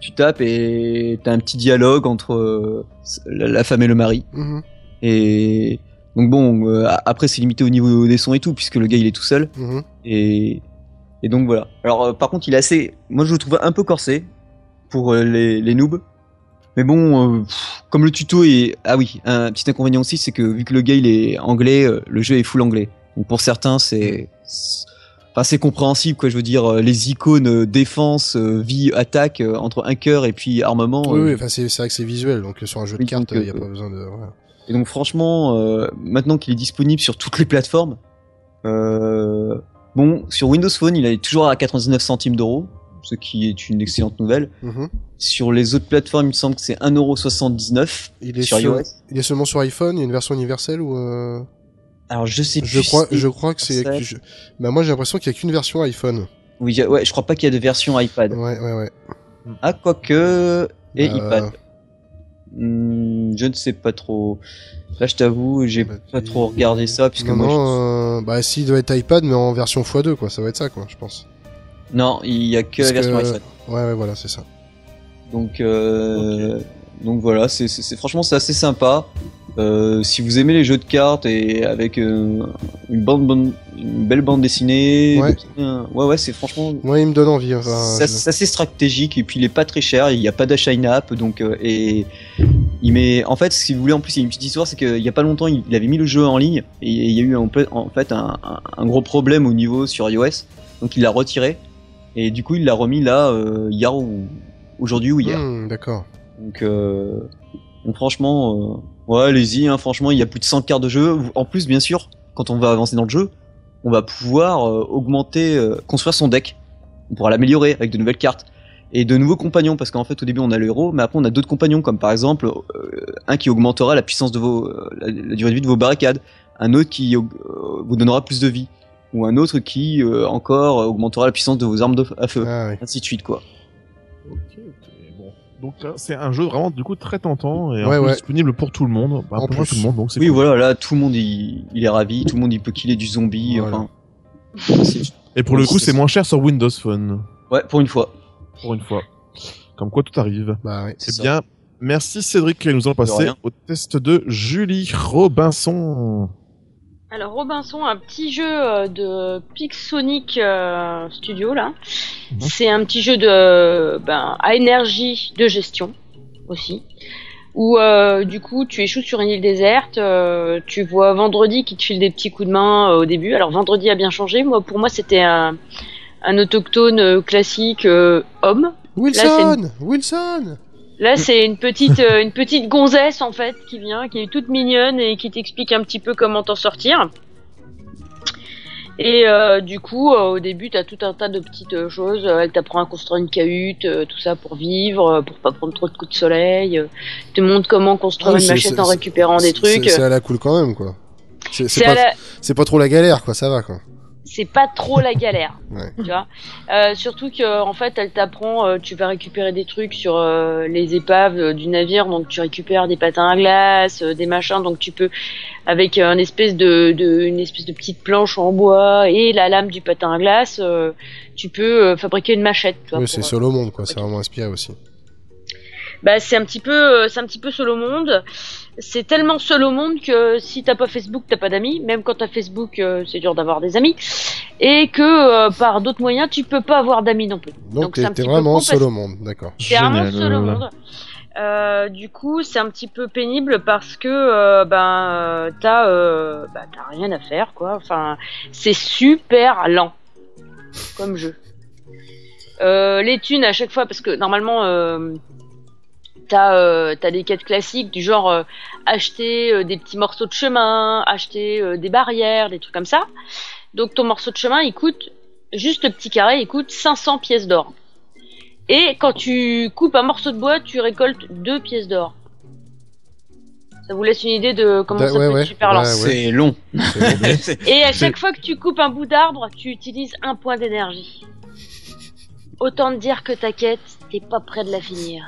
Tu tapes et t'as un petit dialogue entre euh, la, la femme et le mari. Mhm, Et donc bon, euh, après, c'est limité au niveau des sons et tout, puisque le gars, il est tout seul. mhm. Et, et donc voilà. Alors, euh, par contre, il est assez. Moi, je le trouve un peu corsé pour euh, les, les noobs. Mais bon, euh, pff, comme le tuto est. Ah oui, un petit inconvénient aussi, c'est que vu que le gars il est anglais, le jeu est full anglais. Donc pour certains, c'est. Enfin, c'est compréhensible, quoi. Je veux dire, les icônes défense, vie, attaque, entre un cœur et puis armement. Oui, oui, enfin c'est c'est vrai que c'est visuel, donc sur un jeu de cartes, il y a pas besoin de. Et donc franchement, maintenant qu'il est disponible sur toutes les plateformes, euh, bon, sur Windows Phone, il est toujours à 99 centimes d'euros, ce qui est une excellente nouvelle. Mhm. Sur les autres plateformes, il me semble que c'est 1,79€ Il est sur sur- iOS. Il est seulement sur iPhone, il y a une version universelle ou euh, Alors je sais je plus. crois je crois que c'est je- bah moi j'ai l'impression qu'il y a qu'une version iPhone. Oui, ouais, je crois pas qu'il y a de version iPad. Ouais ouais ouais. Ah, quoique et Bah, iPad. Hmm, je ne sais pas trop. Là, je t'avoue, j'ai Bah, pas trop regardé ça puisque non, moi, non, euh, bah si, il doit être iPad, mais en version x2, quoi. Ça va être ça, quoi, je pense. non, il y a que Parce la version que- iPad. Ouais, ouais, voilà, c'est ça. Donc, euh, donc voilà, c'est, franchement c'est assez sympa. Euh, si vous aimez les jeux de cartes et avec euh, une bande, bande- une belle bande dessinée, Ouais. euh, ouais ouais, c'est franchement Moi, il me donne envie. Enfin, c'est, je- assez stratégique et puis il est pas très cher, il n'y a pas d'achat in-app donc euh, et il met en fait si vous voulez en plus il y a une petite histoire c'est qu'il y a pas longtemps il, avait mis le jeu en ligne et il y a eu en, fait un, gros problème au niveau sur iOS donc il l'a retiré et du coup il l'a remis là euh, hier ou aujourd'hui ou hier. Hmm, D'accord. Donc, euh, donc franchement, euh, ouais, allez-y, hein, franchement, il y a plus de 100 cartes de jeu. En plus, bien sûr, quand on va avancer dans le jeu, on va pouvoir augmenter, construire son deck. On pourra l'améliorer avec de nouvelles cartes. Et de nouveaux compagnons, parce qu'en fait, au début, on a le héros, mais après, on a d'autres compagnons, comme par exemple, euh, un qui augmentera la puissance de vos, euh, la, la durée de vie de vos barricades, un autre qui euh, vous donnera plus de vie, ou un autre qui, euh, encore, augmentera la puissance de vos armes de, à feu, Ah, oui. ainsi de suite, quoi. Ok, ok, bon. Donc là, c'est un jeu vraiment du coup très tentant et Ouais, ouais. disponible pour tout le monde. Bah, En pour plus. tout le monde, donc Oui, cool. voilà, là, tout le monde, il, il est ravi, tout le monde, il peut killer du zombie, Voilà. enfin. c'est- Et pour le coup, c'est moins cher sur Windows Phone. Ouais, pour une fois. Pour une fois. Comme quoi tout arrive. Bah, ouais. C'est ça. bien, merci Cédric nous allons passer au test de Julie Robinson. Alors Robinson, un petit jeu euh, de Pixonic euh, Studio là. Mhm. C'est un petit jeu de ben, à énergie de gestion aussi. Où euh, du coup tu échoues sur une île déserte, euh, tu vois Vendredi qui te file des petits coups de main euh, au début. Alors Vendredi a bien changé. Moi pour moi c'était un, un autochtone euh, classique euh, homme. Wilson Wilson Là, c'est une petite, euh, une petite gonzesse en fait qui vient, qui est toute mignonne et qui t'explique un petit peu comment t'en sortir. Et euh, du coup, euh, au début, t'as tout un tas de petites choses. Elle t'apprend à construire une cahute, tout ça pour vivre, pour pas prendre trop de coups de soleil. Te montre comment construire Ah une machette en récupérant des trucs. C'est à la cool quand même, quoi. C'est pas, la- pas trop la galère, quoi. Ça va, quoi. C'est pas trop la galère. [LAUGHS] Ouais. Tu vois Euh, surtout que en fait, elle t'apprend, euh, tu vas récupérer des trucs sur euh, les épaves euh, du navire, donc tu récupères des patins à glace, euh, des machins, donc tu peux avec euh, une espèce de, de une espèce de petite planche en bois et la lame du patin à glace, euh, tu peux euh, fabriquer une machette. Oui, c'est au monde, quoi. C'est vraiment inspiré aussi. bah, c'est un petit peu, euh, c'est un petit peu au monde. C'est tellement seul au monde que si t'as pas Facebook, t'as pas d'amis. Même quand t'as Facebook, euh, c'est dur d'avoir des amis. Et que euh, par d'autres moyens, tu peux pas avoir d'amis non plus. Donc, t'es t'es vraiment seul au monde, d'accord. C'est vraiment seul au monde. Euh, du coup, c'est un petit peu pénible parce que euh, ben t'as euh, bah, t'as rien à faire quoi. Enfin, c'est super lent comme jeu. Euh, les thunes à chaque fois parce que normalement euh, t'as euh, t'as des quêtes classiques du genre euh, acheter euh, des petits morceaux de chemin, acheter euh, des barrières, des trucs comme ça. Donc ton morceau de chemin il coûte juste le petit carré il coûte 500 pièces d'or. Et quand tu coupes un morceau de bois, tu récoltes deux pièces d'or. Ça vous laisse une idée de comment Da- ça ouais, peut ouais, être super lent. ouais. C'est long. [LAUGHS] Et à chaque fois que tu coupes un bout d'arbre, tu utilises un point d'énergie. autant te dire que ta quête, t'es pas près de la finir.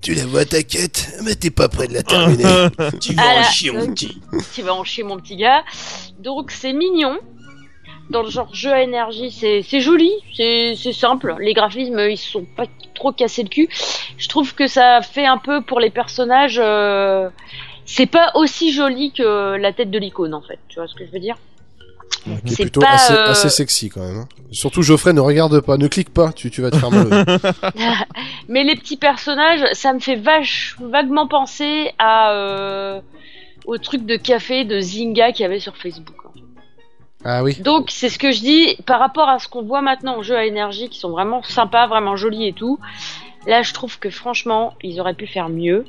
Tu la vois ta quête, mais t'es pas près de la terminer. [LAUGHS] tu vas en chier, mon petit. [LAUGHS] tu vas en chier mon petit gars. Donc c'est mignon. Dans le genre jeu à énergie, c'est c'est joli, c'est c'est simple. Les graphismes, ils se sont pas trop cassés le cul. Je trouve que ça fait un peu pour les personnages. euh, c'est pas aussi joli que la tête de l'icône en fait. Tu vois ce que je veux dire? Qui est C'est plutôt pas, assez, euh, assez sexy quand même. hein. Surtout Geoffrey, ne regarde pas, ne clique pas, tu, tu vas te faire mal. [LAUGHS] [LAUGHS] Mais les petits personnages, ça me fait vache, vaguement penser à euh, au truc de café de Zynga qu'il y avait sur Facebook. ah oui. Donc c'est ce que je dis par rapport à ce qu'on voit maintenant en jeux à énergie qui sont vraiment sympas, vraiment jolis et tout. Là, je trouve que franchement, ils auraient pu faire mieux.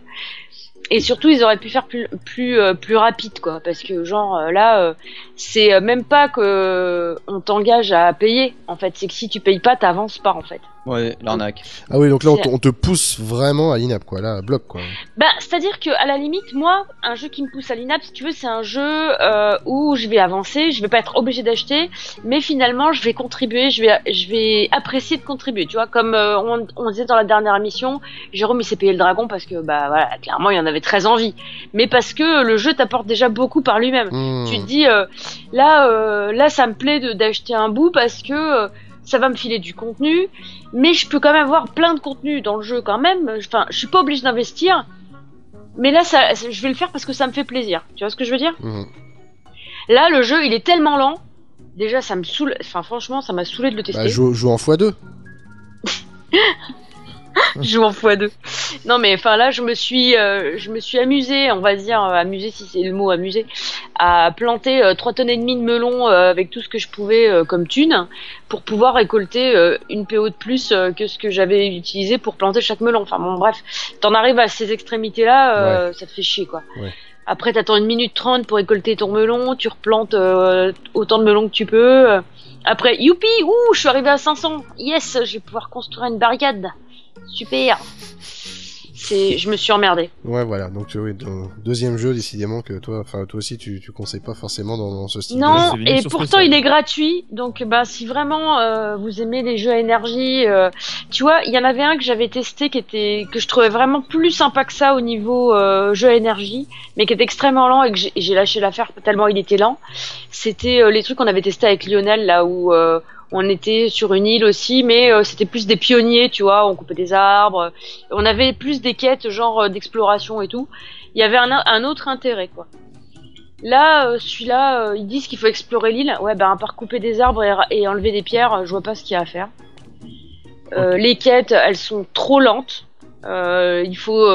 Et surtout, ils auraient pu faire plus plus euh, plus rapide quoi parce que genre euh, là euh, c'est même pas que on t'engage à payer en fait, c'est que si tu payes pas, t'avances pas en fait. Ouais, l'arnaque. Ah oui, donc là, on, te- on te pousse vraiment à l'inap, quoi. Là, à bloc, quoi. Bah, c'est-à-dire que à la limite, moi, un jeu qui me pousse à l'inap, si tu veux, c'est un jeu euh, où je vais avancer, je vais pas être obligé d'acheter, mais finalement, je vais contribuer, je vais, je vais apprécier de contribuer. Tu vois, comme euh, on, on disait dans la dernière émission, Jérôme il s'est payé le dragon parce que bah voilà, clairement, il en avait très envie, mais parce que le jeu t'apporte déjà beaucoup par lui-même. Hmm. Tu te dis euh, là, euh, là, ça me plaît d'acheter un bout parce que euh, ça va me filer du contenu, mais je peux quand même avoir plein de contenu dans le jeu quand même. Enfin, je suis pas obligé d'investir, mais là, ça, je vais le faire parce que ça me fait plaisir. Tu vois ce que je veux dire? Mhm. Là, le jeu, il est tellement lent. Déjà, ça me saoule. Enfin, franchement, ça m'a saoulé de le tester. Bah, joue, joue en x2. [LAUGHS] [LAUGHS] Je joue en x2. Non mais enfin là je me suis euh, je me suis amusée, on va dire euh, amusée si c'est le mot amusée, à planter euh, 3 tonnes et demie de melons euh, avec tout ce que je pouvais euh, comme thune pour pouvoir récolter euh, une PO de plus euh, que ce que j'avais utilisé pour planter chaque melon. Enfin bon bref, t'en arrives à ces extrémités là, ça te fait chier quoi. Ouais. Après t'attends une minute trente pour récolter ton melon, tu replantes euh, autant de melons que tu peux. Après youpi, ouh, je suis arrivé à 500. Yes, je vais pouvoir construire une barricade. Super. C'est, je me suis emmerdé. Ouais, voilà. Donc, euh, oui, donc, deuxième jeu, décidément, que toi, enfin, toi aussi, tu, tu conseilles pas forcément dans, dans ce style de Non, une et pourtant il est gratuit. Donc bah si vraiment euh, vous aimez les jeux à énergie, euh, tu vois, il y en avait un que j'avais testé qui était que je trouvais vraiment plus sympa que ça au niveau euh, jeu à énergie, mais qui était extrêmement lent et que j'ai- j'ai lâché l'affaire tellement il était lent. C'était euh, les trucs qu'on avait testé avec Lionel là où euh, on était sur une île aussi, mais euh, c'était plus des pionniers, tu vois, on coupait des arbres, on avait plus des quêtes genre euh, d'exploration et tout. Il y avait un, un autre intérêt quoi. Là, euh, celui-là, euh, ils disent qu'il faut explorer l'île. Ouais, ben, à part couper des arbres et, et enlever des pierres, je vois pas ce qu'il y a à faire. Les quêtes, elles sont trop lentes. Il faut.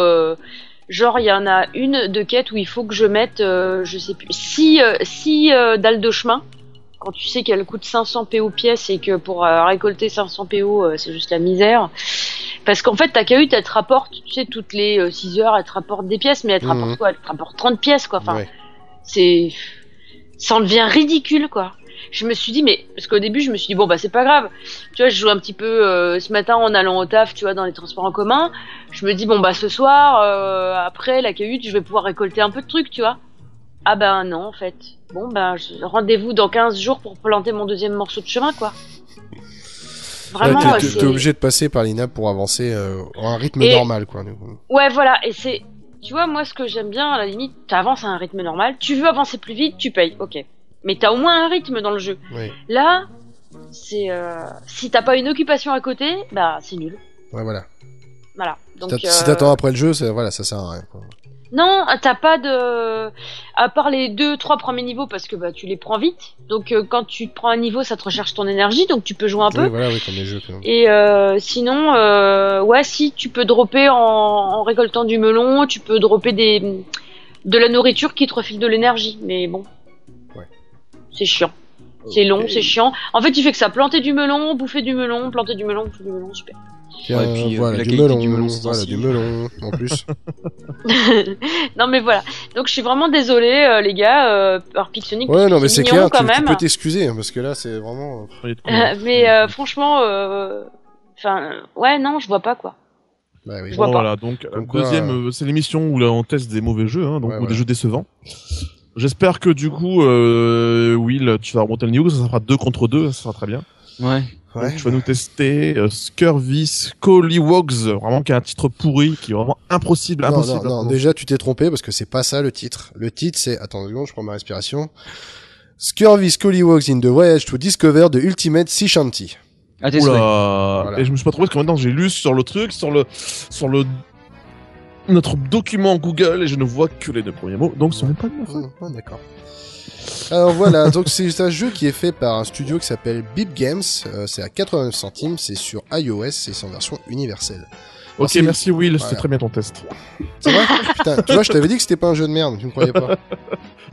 genre, il y en a une de quête où il faut que je mette, je sais plus, 6 six, euh, dalles de chemin. Quand tu sais qu'elle coûte 500 PO pièce et que pour euh, récolter 500 PO, euh, c'est juste la misère. Parce qu'en fait, ta cahute, elle te rapporte, tu sais, toutes les 6 heures, elle te rapporte des pièces, mais elle te Mhm. rapporte quoi? Elle te rapporte 30 pièces, quoi. Enfin, Ouais. c'est ça en devient ridicule quoi je me suis dit mais parce qu'au début je me suis dit bon bah c'est pas grave tu vois je joue un petit peu euh, ce matin en allant au taf tu vois dans les transports en commun je me dis bon bah ce soir euh, après la cahute je vais pouvoir récolter un peu de trucs tu vois ah ben non en fait bon ben rendez-vous dans 15 jours pour planter mon deuxième morceau de chemin quoi vraiment Ouais, t'es- t'es obligé de passer par l'inap pour avancer euh, à un rythme Et- normal, quoi. Ouais, voilà, et c'est. Tu vois, moi, ce que j'aime bien, à la limite, t'avances à un rythme normal. Tu veux avancer plus vite, tu payes, ok. Mais t'as au moins un rythme dans le jeu. Là, c'est. Euh... Si t'as pas une occupation à côté, bah, c'est nul. Ouais, voilà. Voilà. Donc, euh, Si t'attends après le jeu, voilà, ça sert à rien. Quoi. Non, t'as pas de. À part les deux, trois premiers niveaux, parce que bah, tu les prends vite. Donc, euh, quand tu te prends un niveau, ça te recherche ton énergie, donc tu peux jouer un peu. Oui, voilà, oui, comme les jeux. quand même. Et euh, sinon, euh, ouais, si tu peux dropper en, en récoltant du melon, tu peux dropper des de la nourriture qui te refile de l'énergie. Mais bon, Ouais. c'est chiant, c'est long, c'est chiant. En fait, tu fais que ça planter du melon, bouffer du melon, planter du melon, bouffer du melon, super. Tiens, Ouais, puis, euh, voilà, la du qualité melon, du melon, c'est voilà, ainsi. du melon, en plus. [LAUGHS] [LAUGHS] non mais voilà. Donc je suis vraiment désolée, euh, les gars, euh, par Pixonic. Ouais, non, mais c'est clair, tu, quand tu même. peux t'excuser, hein, parce que là, c'est vraiment... Euh, [LAUGHS] mais euh, franchement, euh, enfin, ouais, non, je vois pas quoi. Bah oui. Je vois Bon, pas. voilà, donc deuxième, euh, c'est l'émission où là on teste des mauvais jeux, hein, donc Ouais, ou des jeux décevants. J'espère que du coup, euh, Will, tu vas remonter le niveau, ça fera deux contre deux, ça sera très bien. Ouais. Ouais. Donc, tu vas nous tester euh, Scurvis Collywogs, vraiment qui a un titre pourri, qui est vraiment impossible, Non, impossible. non, non, déjà tu t'es trompé parce que c'est pas ça le titre. Le titre c'est, attends une seconde, je prends ma respiration. Scurvis Collywogs in the Voyage to Discover the Ultimate Sea Shanty. Ah. Oula. Voilà. Et je me suis pas trouvé parce que maintenant j'ai lu sur le truc, sur le, sur le, notre document Google et je ne vois que les deux premiers mots, donc ce n'est pas de ma faute. Ah, d'accord. Alors voilà, [LAUGHS] donc c'est un jeu qui est fait par un studio qui s'appelle Beep Games. Euh, c'est à 89 centimes, c'est sur iOS et c'est en version universelle. Ok, Merci. merci Will, Voilà. c'est très bien ton test. C'est vrai [LAUGHS] Putain, tu vois, je t'avais dit que c'était pas un jeu de merde, tu me croyais pas. [LAUGHS]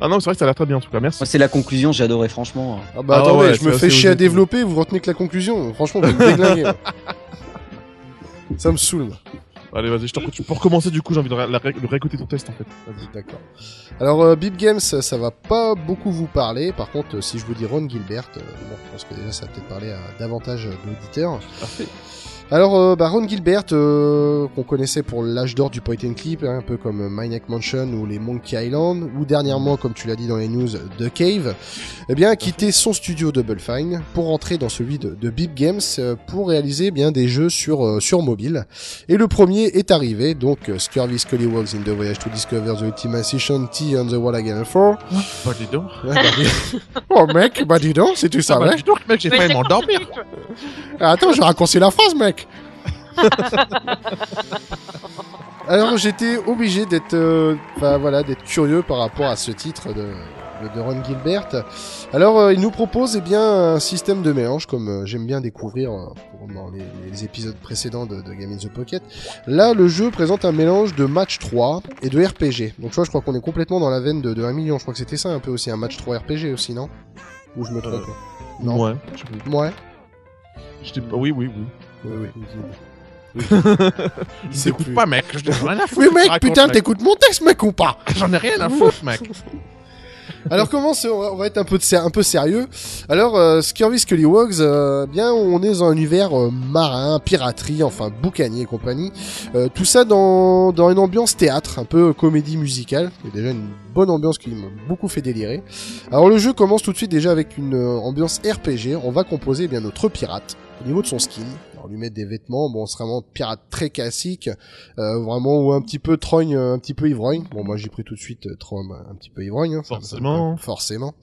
Ah non, c'est vrai que ça a l'air très bien en tout cas, merci. C'est la conclusion, j'ai adoré, franchement. Ah bah Ah attendez, ouais, je me fais chier à développer, vous retenez que la conclusion. Franchement, vous me déglinguez. Ça me saoule. Allez, vas-y, je t'en prie. Pour recommencer, du coup, j'ai envie de, la réécouter ton test en fait. Vas-y. D'accord. Alors, euh, Games, ça, ça va pas beaucoup vous parler. Par contre, euh, si je vous dis Ron Gilbert, euh, bon, je pense que déjà ça va peut-être parler à davantage d'auditeurs. Parfait. Alors, euh, bah, Ron Gilbert, euh, qu'on connaissait pour l'âge d'or du point and clip, hein, un peu comme Maniac Mansion ou les Monkey Island, ou dernièrement, comme tu l'as dit dans les news, The Cave, eh bien, a quitté son studio Double Fine pour entrer dans celui de, de Beep Games euh, pour réaliser eh bien des jeux sur euh, sur mobile. Et le premier est arrivé, donc euh, Scurvy Scullywogs in the Voyage to Discover the Ultimate T on the Wall Again 4. Bah, dis donc. [LAUGHS] Ouais, bah, dis- oh mec, bah dis donc, c'est tout ça, Ah, bah, dis donc, mec, j'ai failli m'endormir. Attends, j'ai raccourci la phrase, mec. [LAUGHS] Alors j'étais obligé d'être, euh, voilà, d'être curieux par rapport à ce titre de, Ron Gilbert. Alors euh, il nous propose eh bien un système de mélange comme euh, j'aime bien découvrir euh, dans les, les épisodes précédents de, de Game in the Pocket. Là le jeu présente un mélange de match 3 et de RPG. Donc tu vois, je crois qu'on est complètement dans la veine de, de 1 million. Je crois que c'était ça un peu aussi un match 3 RPG aussi, non? Ou je me trompe Non? Ouais. je. Ouais. Oui, oui, oui. Oui, oui. [LAUGHS] Il C'est t'écoute plus- pas, mec. Je rien à foutre. Oui mec, putain, t'écoutes mon texte mec ou pas? J'en ai rien à foutre, mec. [LAUGHS] Alors comment on va, être un peu de un peu sérieux. Alors euh, Scurvy Scullywogs, euh, bien on est dans un univers euh, marin, piraterie, enfin boucanier et compagnie. Euh, tout ça dans dans une ambiance théâtre, un peu comédie musicale. C'est déjà une bonne ambiance qui m'a beaucoup fait délirer. Alors le jeu commence tout de suite déjà avec une euh, ambiance RPG. On va composer eh bien notre pirate au niveau de son skin. Alors lui mettre des vêtements, bon c'est vraiment pirate très classique, euh, vraiment ou un petit peu trogne, euh, un petit peu ivrogne. Bon moi j'ai pris tout de suite euh, trogne, un petit peu ivrogne. hein, ça- Forcément. forcément.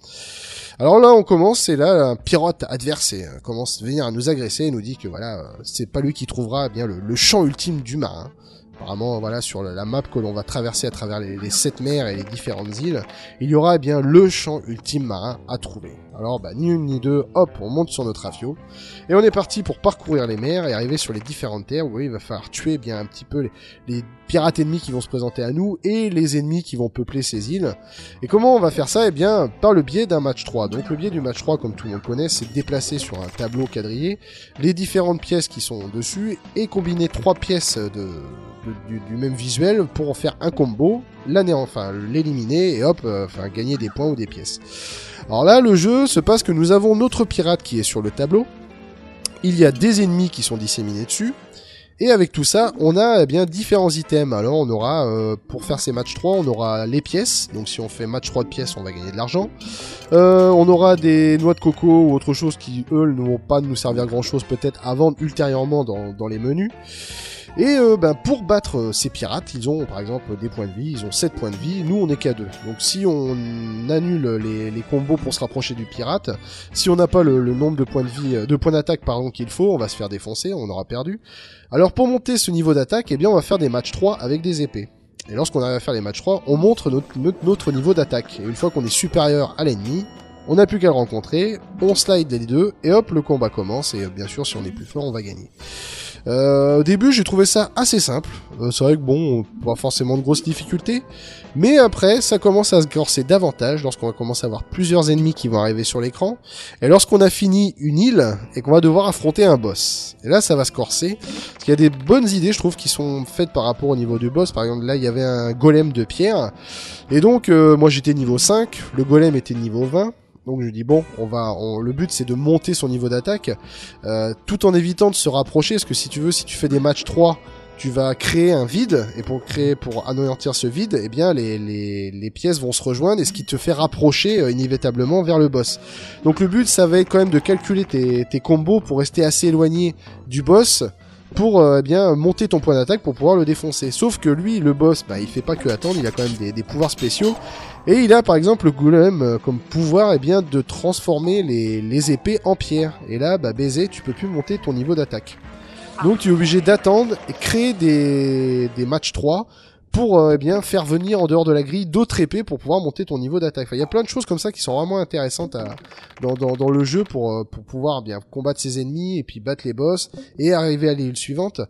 Alors là, on commence, et là, un pirate adversaire euh, commence à venir à nous agresser et nous dit que voilà, euh, c'est pas lui qui trouvera eh bien le, le champ ultime du marin. Apparemment, voilà, sur la, la map que l'on va traverser à travers les, les sept mers et les différentes îles, il y aura eh bien le champ ultime marin à trouver. Alors, bah, ni une ni deux, hop, on monte sur notre rafio et on est parti pour parcourir les mers et arriver sur les différentes terres où il va falloir tuer bien un petit peu les, pirates ennemis qui vont se présenter à nous et les ennemis qui vont peupler ces îles. Et comment on va faire ça? Eh bien, par le biais d'un match 3. Donc le biais du match 3, comme tout le monde connaît, c'est déplacer sur un tableau quadrillé les différentes pièces qui sont dessus et combiner trois pièces du, du même visuel pour en faire un combo, l'année enfin l'éliminer et hop, euh, enfin gagner des points ou des pièces. Alors là, le jeu se passe que nous avons notre pirate qui est sur le tableau. Il y a des ennemis qui sont disséminés dessus. Et avec tout ça, on a eh bien différents items. Alors on aura, euh, pour faire ces matchs 3, on aura les pièces. Donc si on fait match 3 de pièces, on va gagner de l'argent. Euh, on aura des noix de coco ou autre chose qui, eux, ne vont pas nous servir grand chose peut-être vendre ultérieurement dans, dans les menus. Et euh, ben, pour battre euh, ces pirates, ils ont par exemple des points de vie, ils ont 7 points de vie, nous on est qu'à 2. Donc si on annule les, combos pour se rapprocher du pirate, si on n'a pas le, nombre de points de vie, euh, de points d'attaque qu'il faut, on va se faire défoncer, on aura perdu. Alors pour monter ce niveau d'attaque, eh bien on va faire des matchs 3 avec des épées. Et lorsqu'on arrive à faire les matchs 3, on montre notre niveau d'attaque. Et une fois qu'on est supérieur à l'ennemi, on n'a plus qu'à le rencontrer, on slide les deux, et hop, le combat commence, et euh, bien sûr, si on est plus fort, on va gagner. Euh, au début, j'ai trouvé ça assez simple. Euh, c'est vrai que bon, pas forcément de grosses difficultés. Mais après, ça commence à se corser davantage lorsqu'on va commencer à avoir plusieurs ennemis qui vont arriver sur l'écran. Et lorsqu'on a fini une île et qu'on va devoir affronter un boss. Et là, ça va se corser. Parce qu'il y a des bonnes idées, je trouve, qui sont faites par rapport au niveau du boss. Par exemple, là, il y avait un golem de pierre. Et donc, euh, moi, j'étais niveau 5. Le golem était niveau 20. Donc je dis bon, on va, on- le but c'est de monter son niveau d'attaque, euh, tout en évitant de se rapprocher, parce que si tu veux, si tu fais des matchs 3 tu vas créer un vide et pour créer pour anéantir ce vide, eh bien les, les, les pièces vont se rejoindre et ce qui te fait rapprocher euh, inévitablement vers le boss. Donc le but ça va être quand même de calculer tes, tes combos pour rester assez éloigné du boss pour euh, eh bien monter ton point d'attaque pour pouvoir le défoncer. Sauf que lui, le boss, bah, il fait pas que attendre, il a quand même des, des pouvoirs spéciaux. Et il a par exemple le golem euh, comme pouvoir eh bien de transformer les, les épées en pierre. Et là, bah baiser, tu peux plus monter ton niveau d'attaque. Donc tu es obligé d'attendre et créer des, des matchs 3 pour euh, eh bien faire venir en dehors de la grille d'autres épées pour pouvoir monter ton niveau d'attaque. Enfin, il y a plein de choses comme ça qui sont vraiment intéressantes à, dans, dans, dans le jeu pour, euh, pour pouvoir bien combattre ses ennemis et puis battre les boss et arriver à l'île suivante.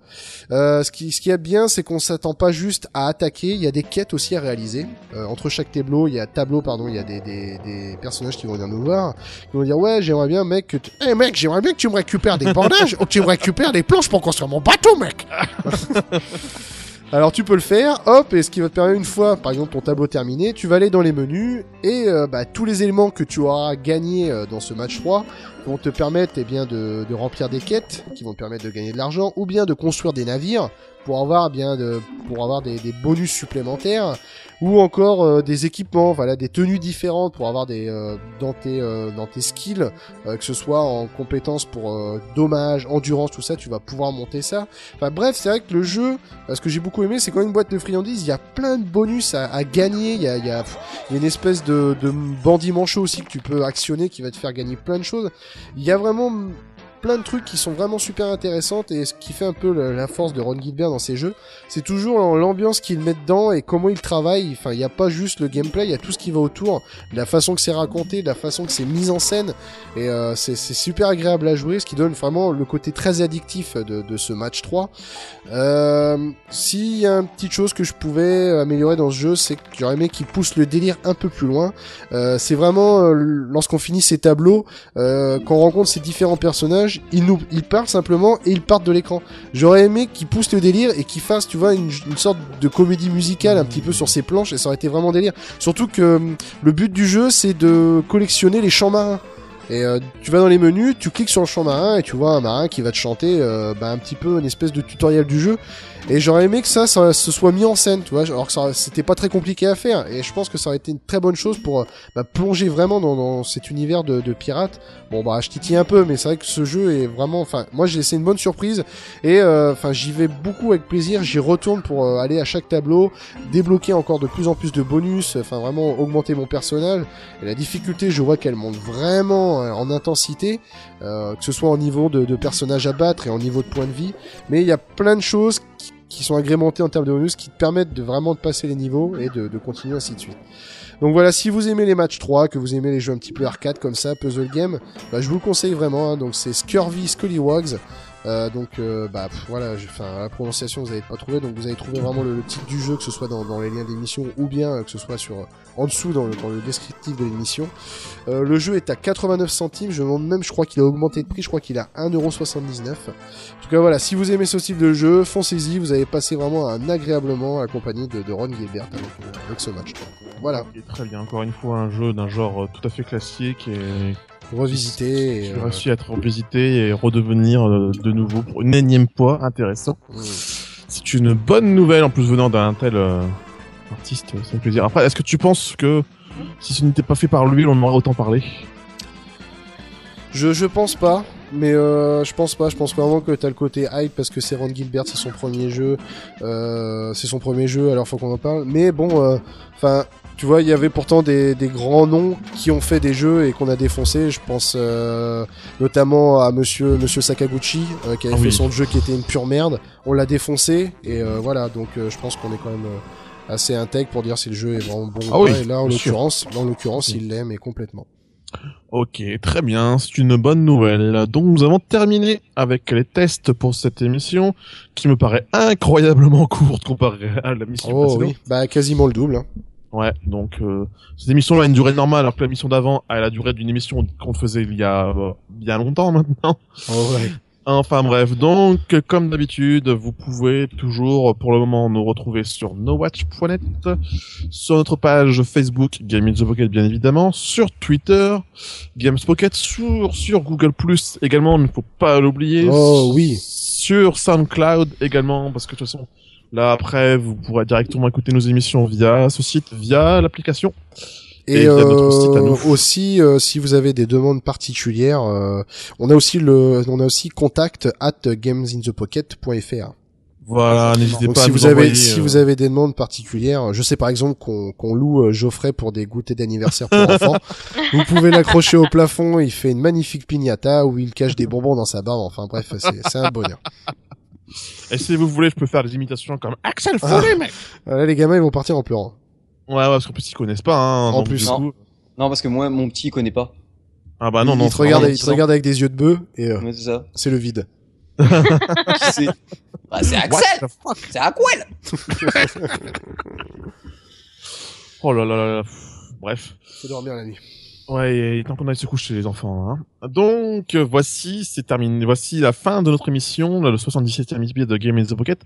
Euh, ce qui ce qui est bien, c'est qu'on s'attend pas juste à attaquer. Il y a des quêtes aussi à réaliser. Euh, entre chaque tableau, il y a tableau pardon, il y a des, des, des personnages qui vont venir nous voir, qui vont dire ouais j'aimerais bien mec que tu... Eh, mec j'aimerais bien que tu me récupères des bandages ou que tu me récupères des planches pour construire mon bateau mec. [LAUGHS] Alors tu peux le faire, hop, et ce qui va te permettre une fois, par exemple ton tableau terminé, tu vas aller dans les menus et euh, bah, tous les éléments que tu auras gagnés euh, dans ce match 3 vont te permettre eh bien de, de remplir des quêtes qui vont te permettre de gagner de l'argent ou bien de construire des navires pour avoir bien de pour avoir des, des bonus supplémentaires ou encore euh, des équipements, voilà, des tenues différentes pour avoir des euh, dans tes euh, dans tes skills, euh, que ce soit en compétences pour euh, dommage, endurance, tout ça, tu vas pouvoir monter ça. Enfin bref, c'est vrai que le jeu, euh, ce que j'ai beaucoup aimé, c'est quand même une boîte de friandises, il y a plein de bonus à, à gagner, il y a il y a, y a une espèce de, de bandit manchot aussi que tu peux actionner qui va te faire gagner plein de choses. Il y a vraiment plein de trucs qui sont vraiment super intéressantes et ce qui fait un peu la force de Ron Gilbert dans ses jeux, c'est toujours l'ambiance qu'il met dedans et comment il travaille. Enfin, il n'y a pas juste le gameplay, il y a tout ce qui va autour, la façon que c'est raconté, la façon que c'est mis en scène et euh, c'est super agréable à jouer, ce qui donne vraiment le côté très addictif de, ce match 3. Euh, S'il y a une petite chose que je pouvais améliorer dans ce jeu, c'est que j'aurais aimé qu'il pousse le délire un peu plus loin. Euh, c'est vraiment euh, lorsqu'on finit ces tableaux, euh, quand on rencontre ces différents personnages, nous, ils simplement et ils partent de l'écran. J'aurais aimé qu'ils poussent le délire et qu'ils fassent, tu vois, une, sorte de comédie musicale un petit peu sur ces planches et ça aurait été vraiment délire. Surtout que hum, le but du jeu, c'est de collectionner les champs marins. Et euh, tu vas dans les menus, tu cliques sur le champ marin et tu vois un marin qui va te chanter euh, bah, un petit peu une espèce de tutoriel du jeu. Et j'aurais aimé que ça, ça se soit mis en scène, tu vois, alors que c'était pas très compliqué à faire. Et je pense que ça aurait été une très bonne chose pour euh, bah, plonger vraiment dans, dans cet univers de, de pirates. Bon bah je titille un peu, mais c'est vrai que ce jeu est vraiment, enfin moi j'ai c'est une bonne surprise et euh, enfin j'y vais beaucoup avec plaisir. J'y retourne pour euh, aller à chaque tableau, débloquer encore de plus en plus de bonus, enfin vraiment augmenter mon personnage. Et la difficulté, je vois qu'elle monte vraiment en intensité, que ce soit en niveau de, de à battre et en niveau de points de vie. Mais il y a plein de choses qui, qui sont agrémentées en termes de bonus qui te permettent de vraiment de passer les niveaux et de, de continuer ainsi de suite. Donc voilà, si vous aimez les matchs 3, que vous aimez les jeux un petit peu arcade comme ça, puzzle game, bah, je vous le conseille vraiment. hein. donc c'est Scurvy Scallywags. Euh, donc euh, bah voilà, enfin la prononciation vous avez pas trouvé, donc vous avez trouvé vraiment le, titre du jeu, que ce soit dans, les liens d'émission ou bien euh, que ce soit sur en dessous dans le, descriptif de l'émission. Euh, le jeu est à 89 centimes, je demande même, je crois qu'il a augmenté de prix, je crois qu'il a 1,79€. En tout cas voilà, si vous aimez ce style de jeu, foncez-y, vous avez passé vraiment un agréablement accompagné de, de Ron Gilbert avec, euh, ce match. Voilà, très bien. Encore une fois, un jeu d'un genre euh, tout à fait classique et qui Et, a euh, réussi à être revisité et redevenir euh, de nouveau pour une énième fois intéressant. mm. C'est une bonne nouvelle en plus venant d'un tel euh, artiste, ça fait plaisir. Après, est-ce que tu penses que si ce n'était pas fait par lui, on en aurait autant parlé? Je, je pense pas, mais euh, je pense pas. Je pense vraiment que t'as le côté hype parce que c'est Ron Gilbert, c'est son premier jeu, euh, c'est son premier jeu, alors faut qu'on en parle. Mais bon, enfin, tu vois, il y avait pourtant des, des grands noms qui ont fait des jeux et qu'on a défoncé. Je pense euh, notamment à Monsieur Monsieur Sakaguchi euh, qui avait Ah fait oui. son jeu qui était une pure merde. On l'a défoncé et euh, voilà. Donc euh, je pense qu'on est quand même euh, assez intègre pour dire si le jeu est vraiment bon Ah ou oui, pas. Et là, en l'occurrence, là, en l'occurrence, il l'aime et complètement. Ok, très bien, c'est une bonne nouvelle. Donc nous avons terminé avec les tests pour cette émission, qui me paraît incroyablement [LAUGHS] courte comparée à la mission Oh précédente. oui, bah quasiment le double. Hein. Ouais, donc euh, cette émission a une durée normale, alors que la mission d'avant a la durée d'une émission qu'on faisait il y a euh, bien longtemps maintenant. Oh ouais. Enfin bref, donc comme d'habitude, vous pouvez toujours pour le moment nous retrouver sur nowatch.net, sur notre page Facebook Game in the Pocket bien évidemment, sur Twitter Games Pocket, sur, sur Google Plus également, il ne faut pas l'oublier. Oh, oui. Sur sur SoundCloud également, parce que de toute façon, là après, vous pourrez directement écouter nos émissions via ce site, via l'application. Et, Et via notre euh, site à nous. aussi, euh, si vous avez des demandes particulières, euh, on a aussi le, on a aussi contact at gamesinthepocket.fr. Voilà, n'hésitez pas si à vous nous avez, envoyer, si euh, vous avez des demandes particulières, je sais par exemple qu'on qu'on loue euh, Geoffrey pour des goûters d'anniversaire pour [LAUGHS] enfants. vous pouvez l'accrocher au plafond, il fait une magnifique piñata où il cache des bonbons dans sa barbe. Enfin bref, c'est un bonheur. Et si vous voulez, je peux faire des imitations comme Axel Ah. Foley, mec. Là, les gamins, ils vont partir en pleurant. Ouais, ouais, parce qu'en plus ils connaissent pas. Hein, En plus. Non. coup- Non, parce que moi, mon petit, il connaît pas. Ah bah non, il, non. il te regarde, il te regarde avec des yeux de bœuf et euh, Ouais, c'est ça. c'est le vide. [LAUGHS] C'est Bah, c'est What Axel C'est Aquel [LAUGHS] Oh là là là là. Bref. Faut dormir la nuit. Ouais, et tant qu'on aille se coucher les enfants. Hein. Donc euh, voici, c'est terminé. Voici la fin de notre émission, là, le 77e épisode de Game in the Pocket.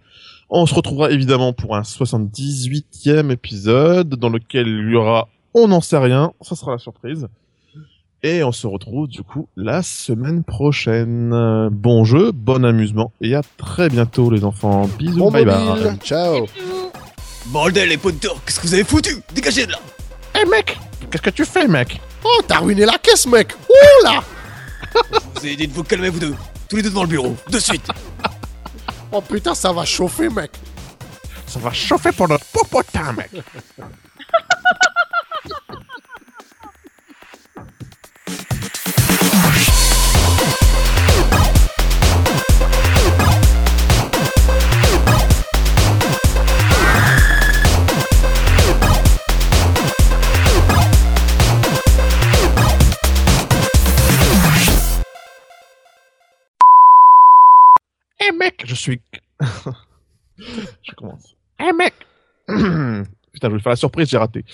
On se retrouvera évidemment pour un 78e épisode dans lequel il y aura, on n'en sait rien, ça sera la surprise. Et on se retrouve du coup la semaine prochaine. Bon jeu, bon amusement et à très bientôt les enfants. Bisous, Bon bye mobile, bye. ciao. Bordel, les pointers, qu'est-ce que vous avez foutu? Dégagez de là Hey mec, qu'est-ce que tu fais mec? Oh, t'as ruiné la caisse, mec. Oh là. Vous avez dit de vous calmer, vous deux. Tous les deux devant le bureau, de suite. Oh putain, ça va chauffer, mec. Ça va chauffer pour notre popotin mec. Eh mec, je suis. [LAUGHS] je commence. Eh mec [CLEARS THROAT] Putain, je voulais faire la surprise, j'ai raté.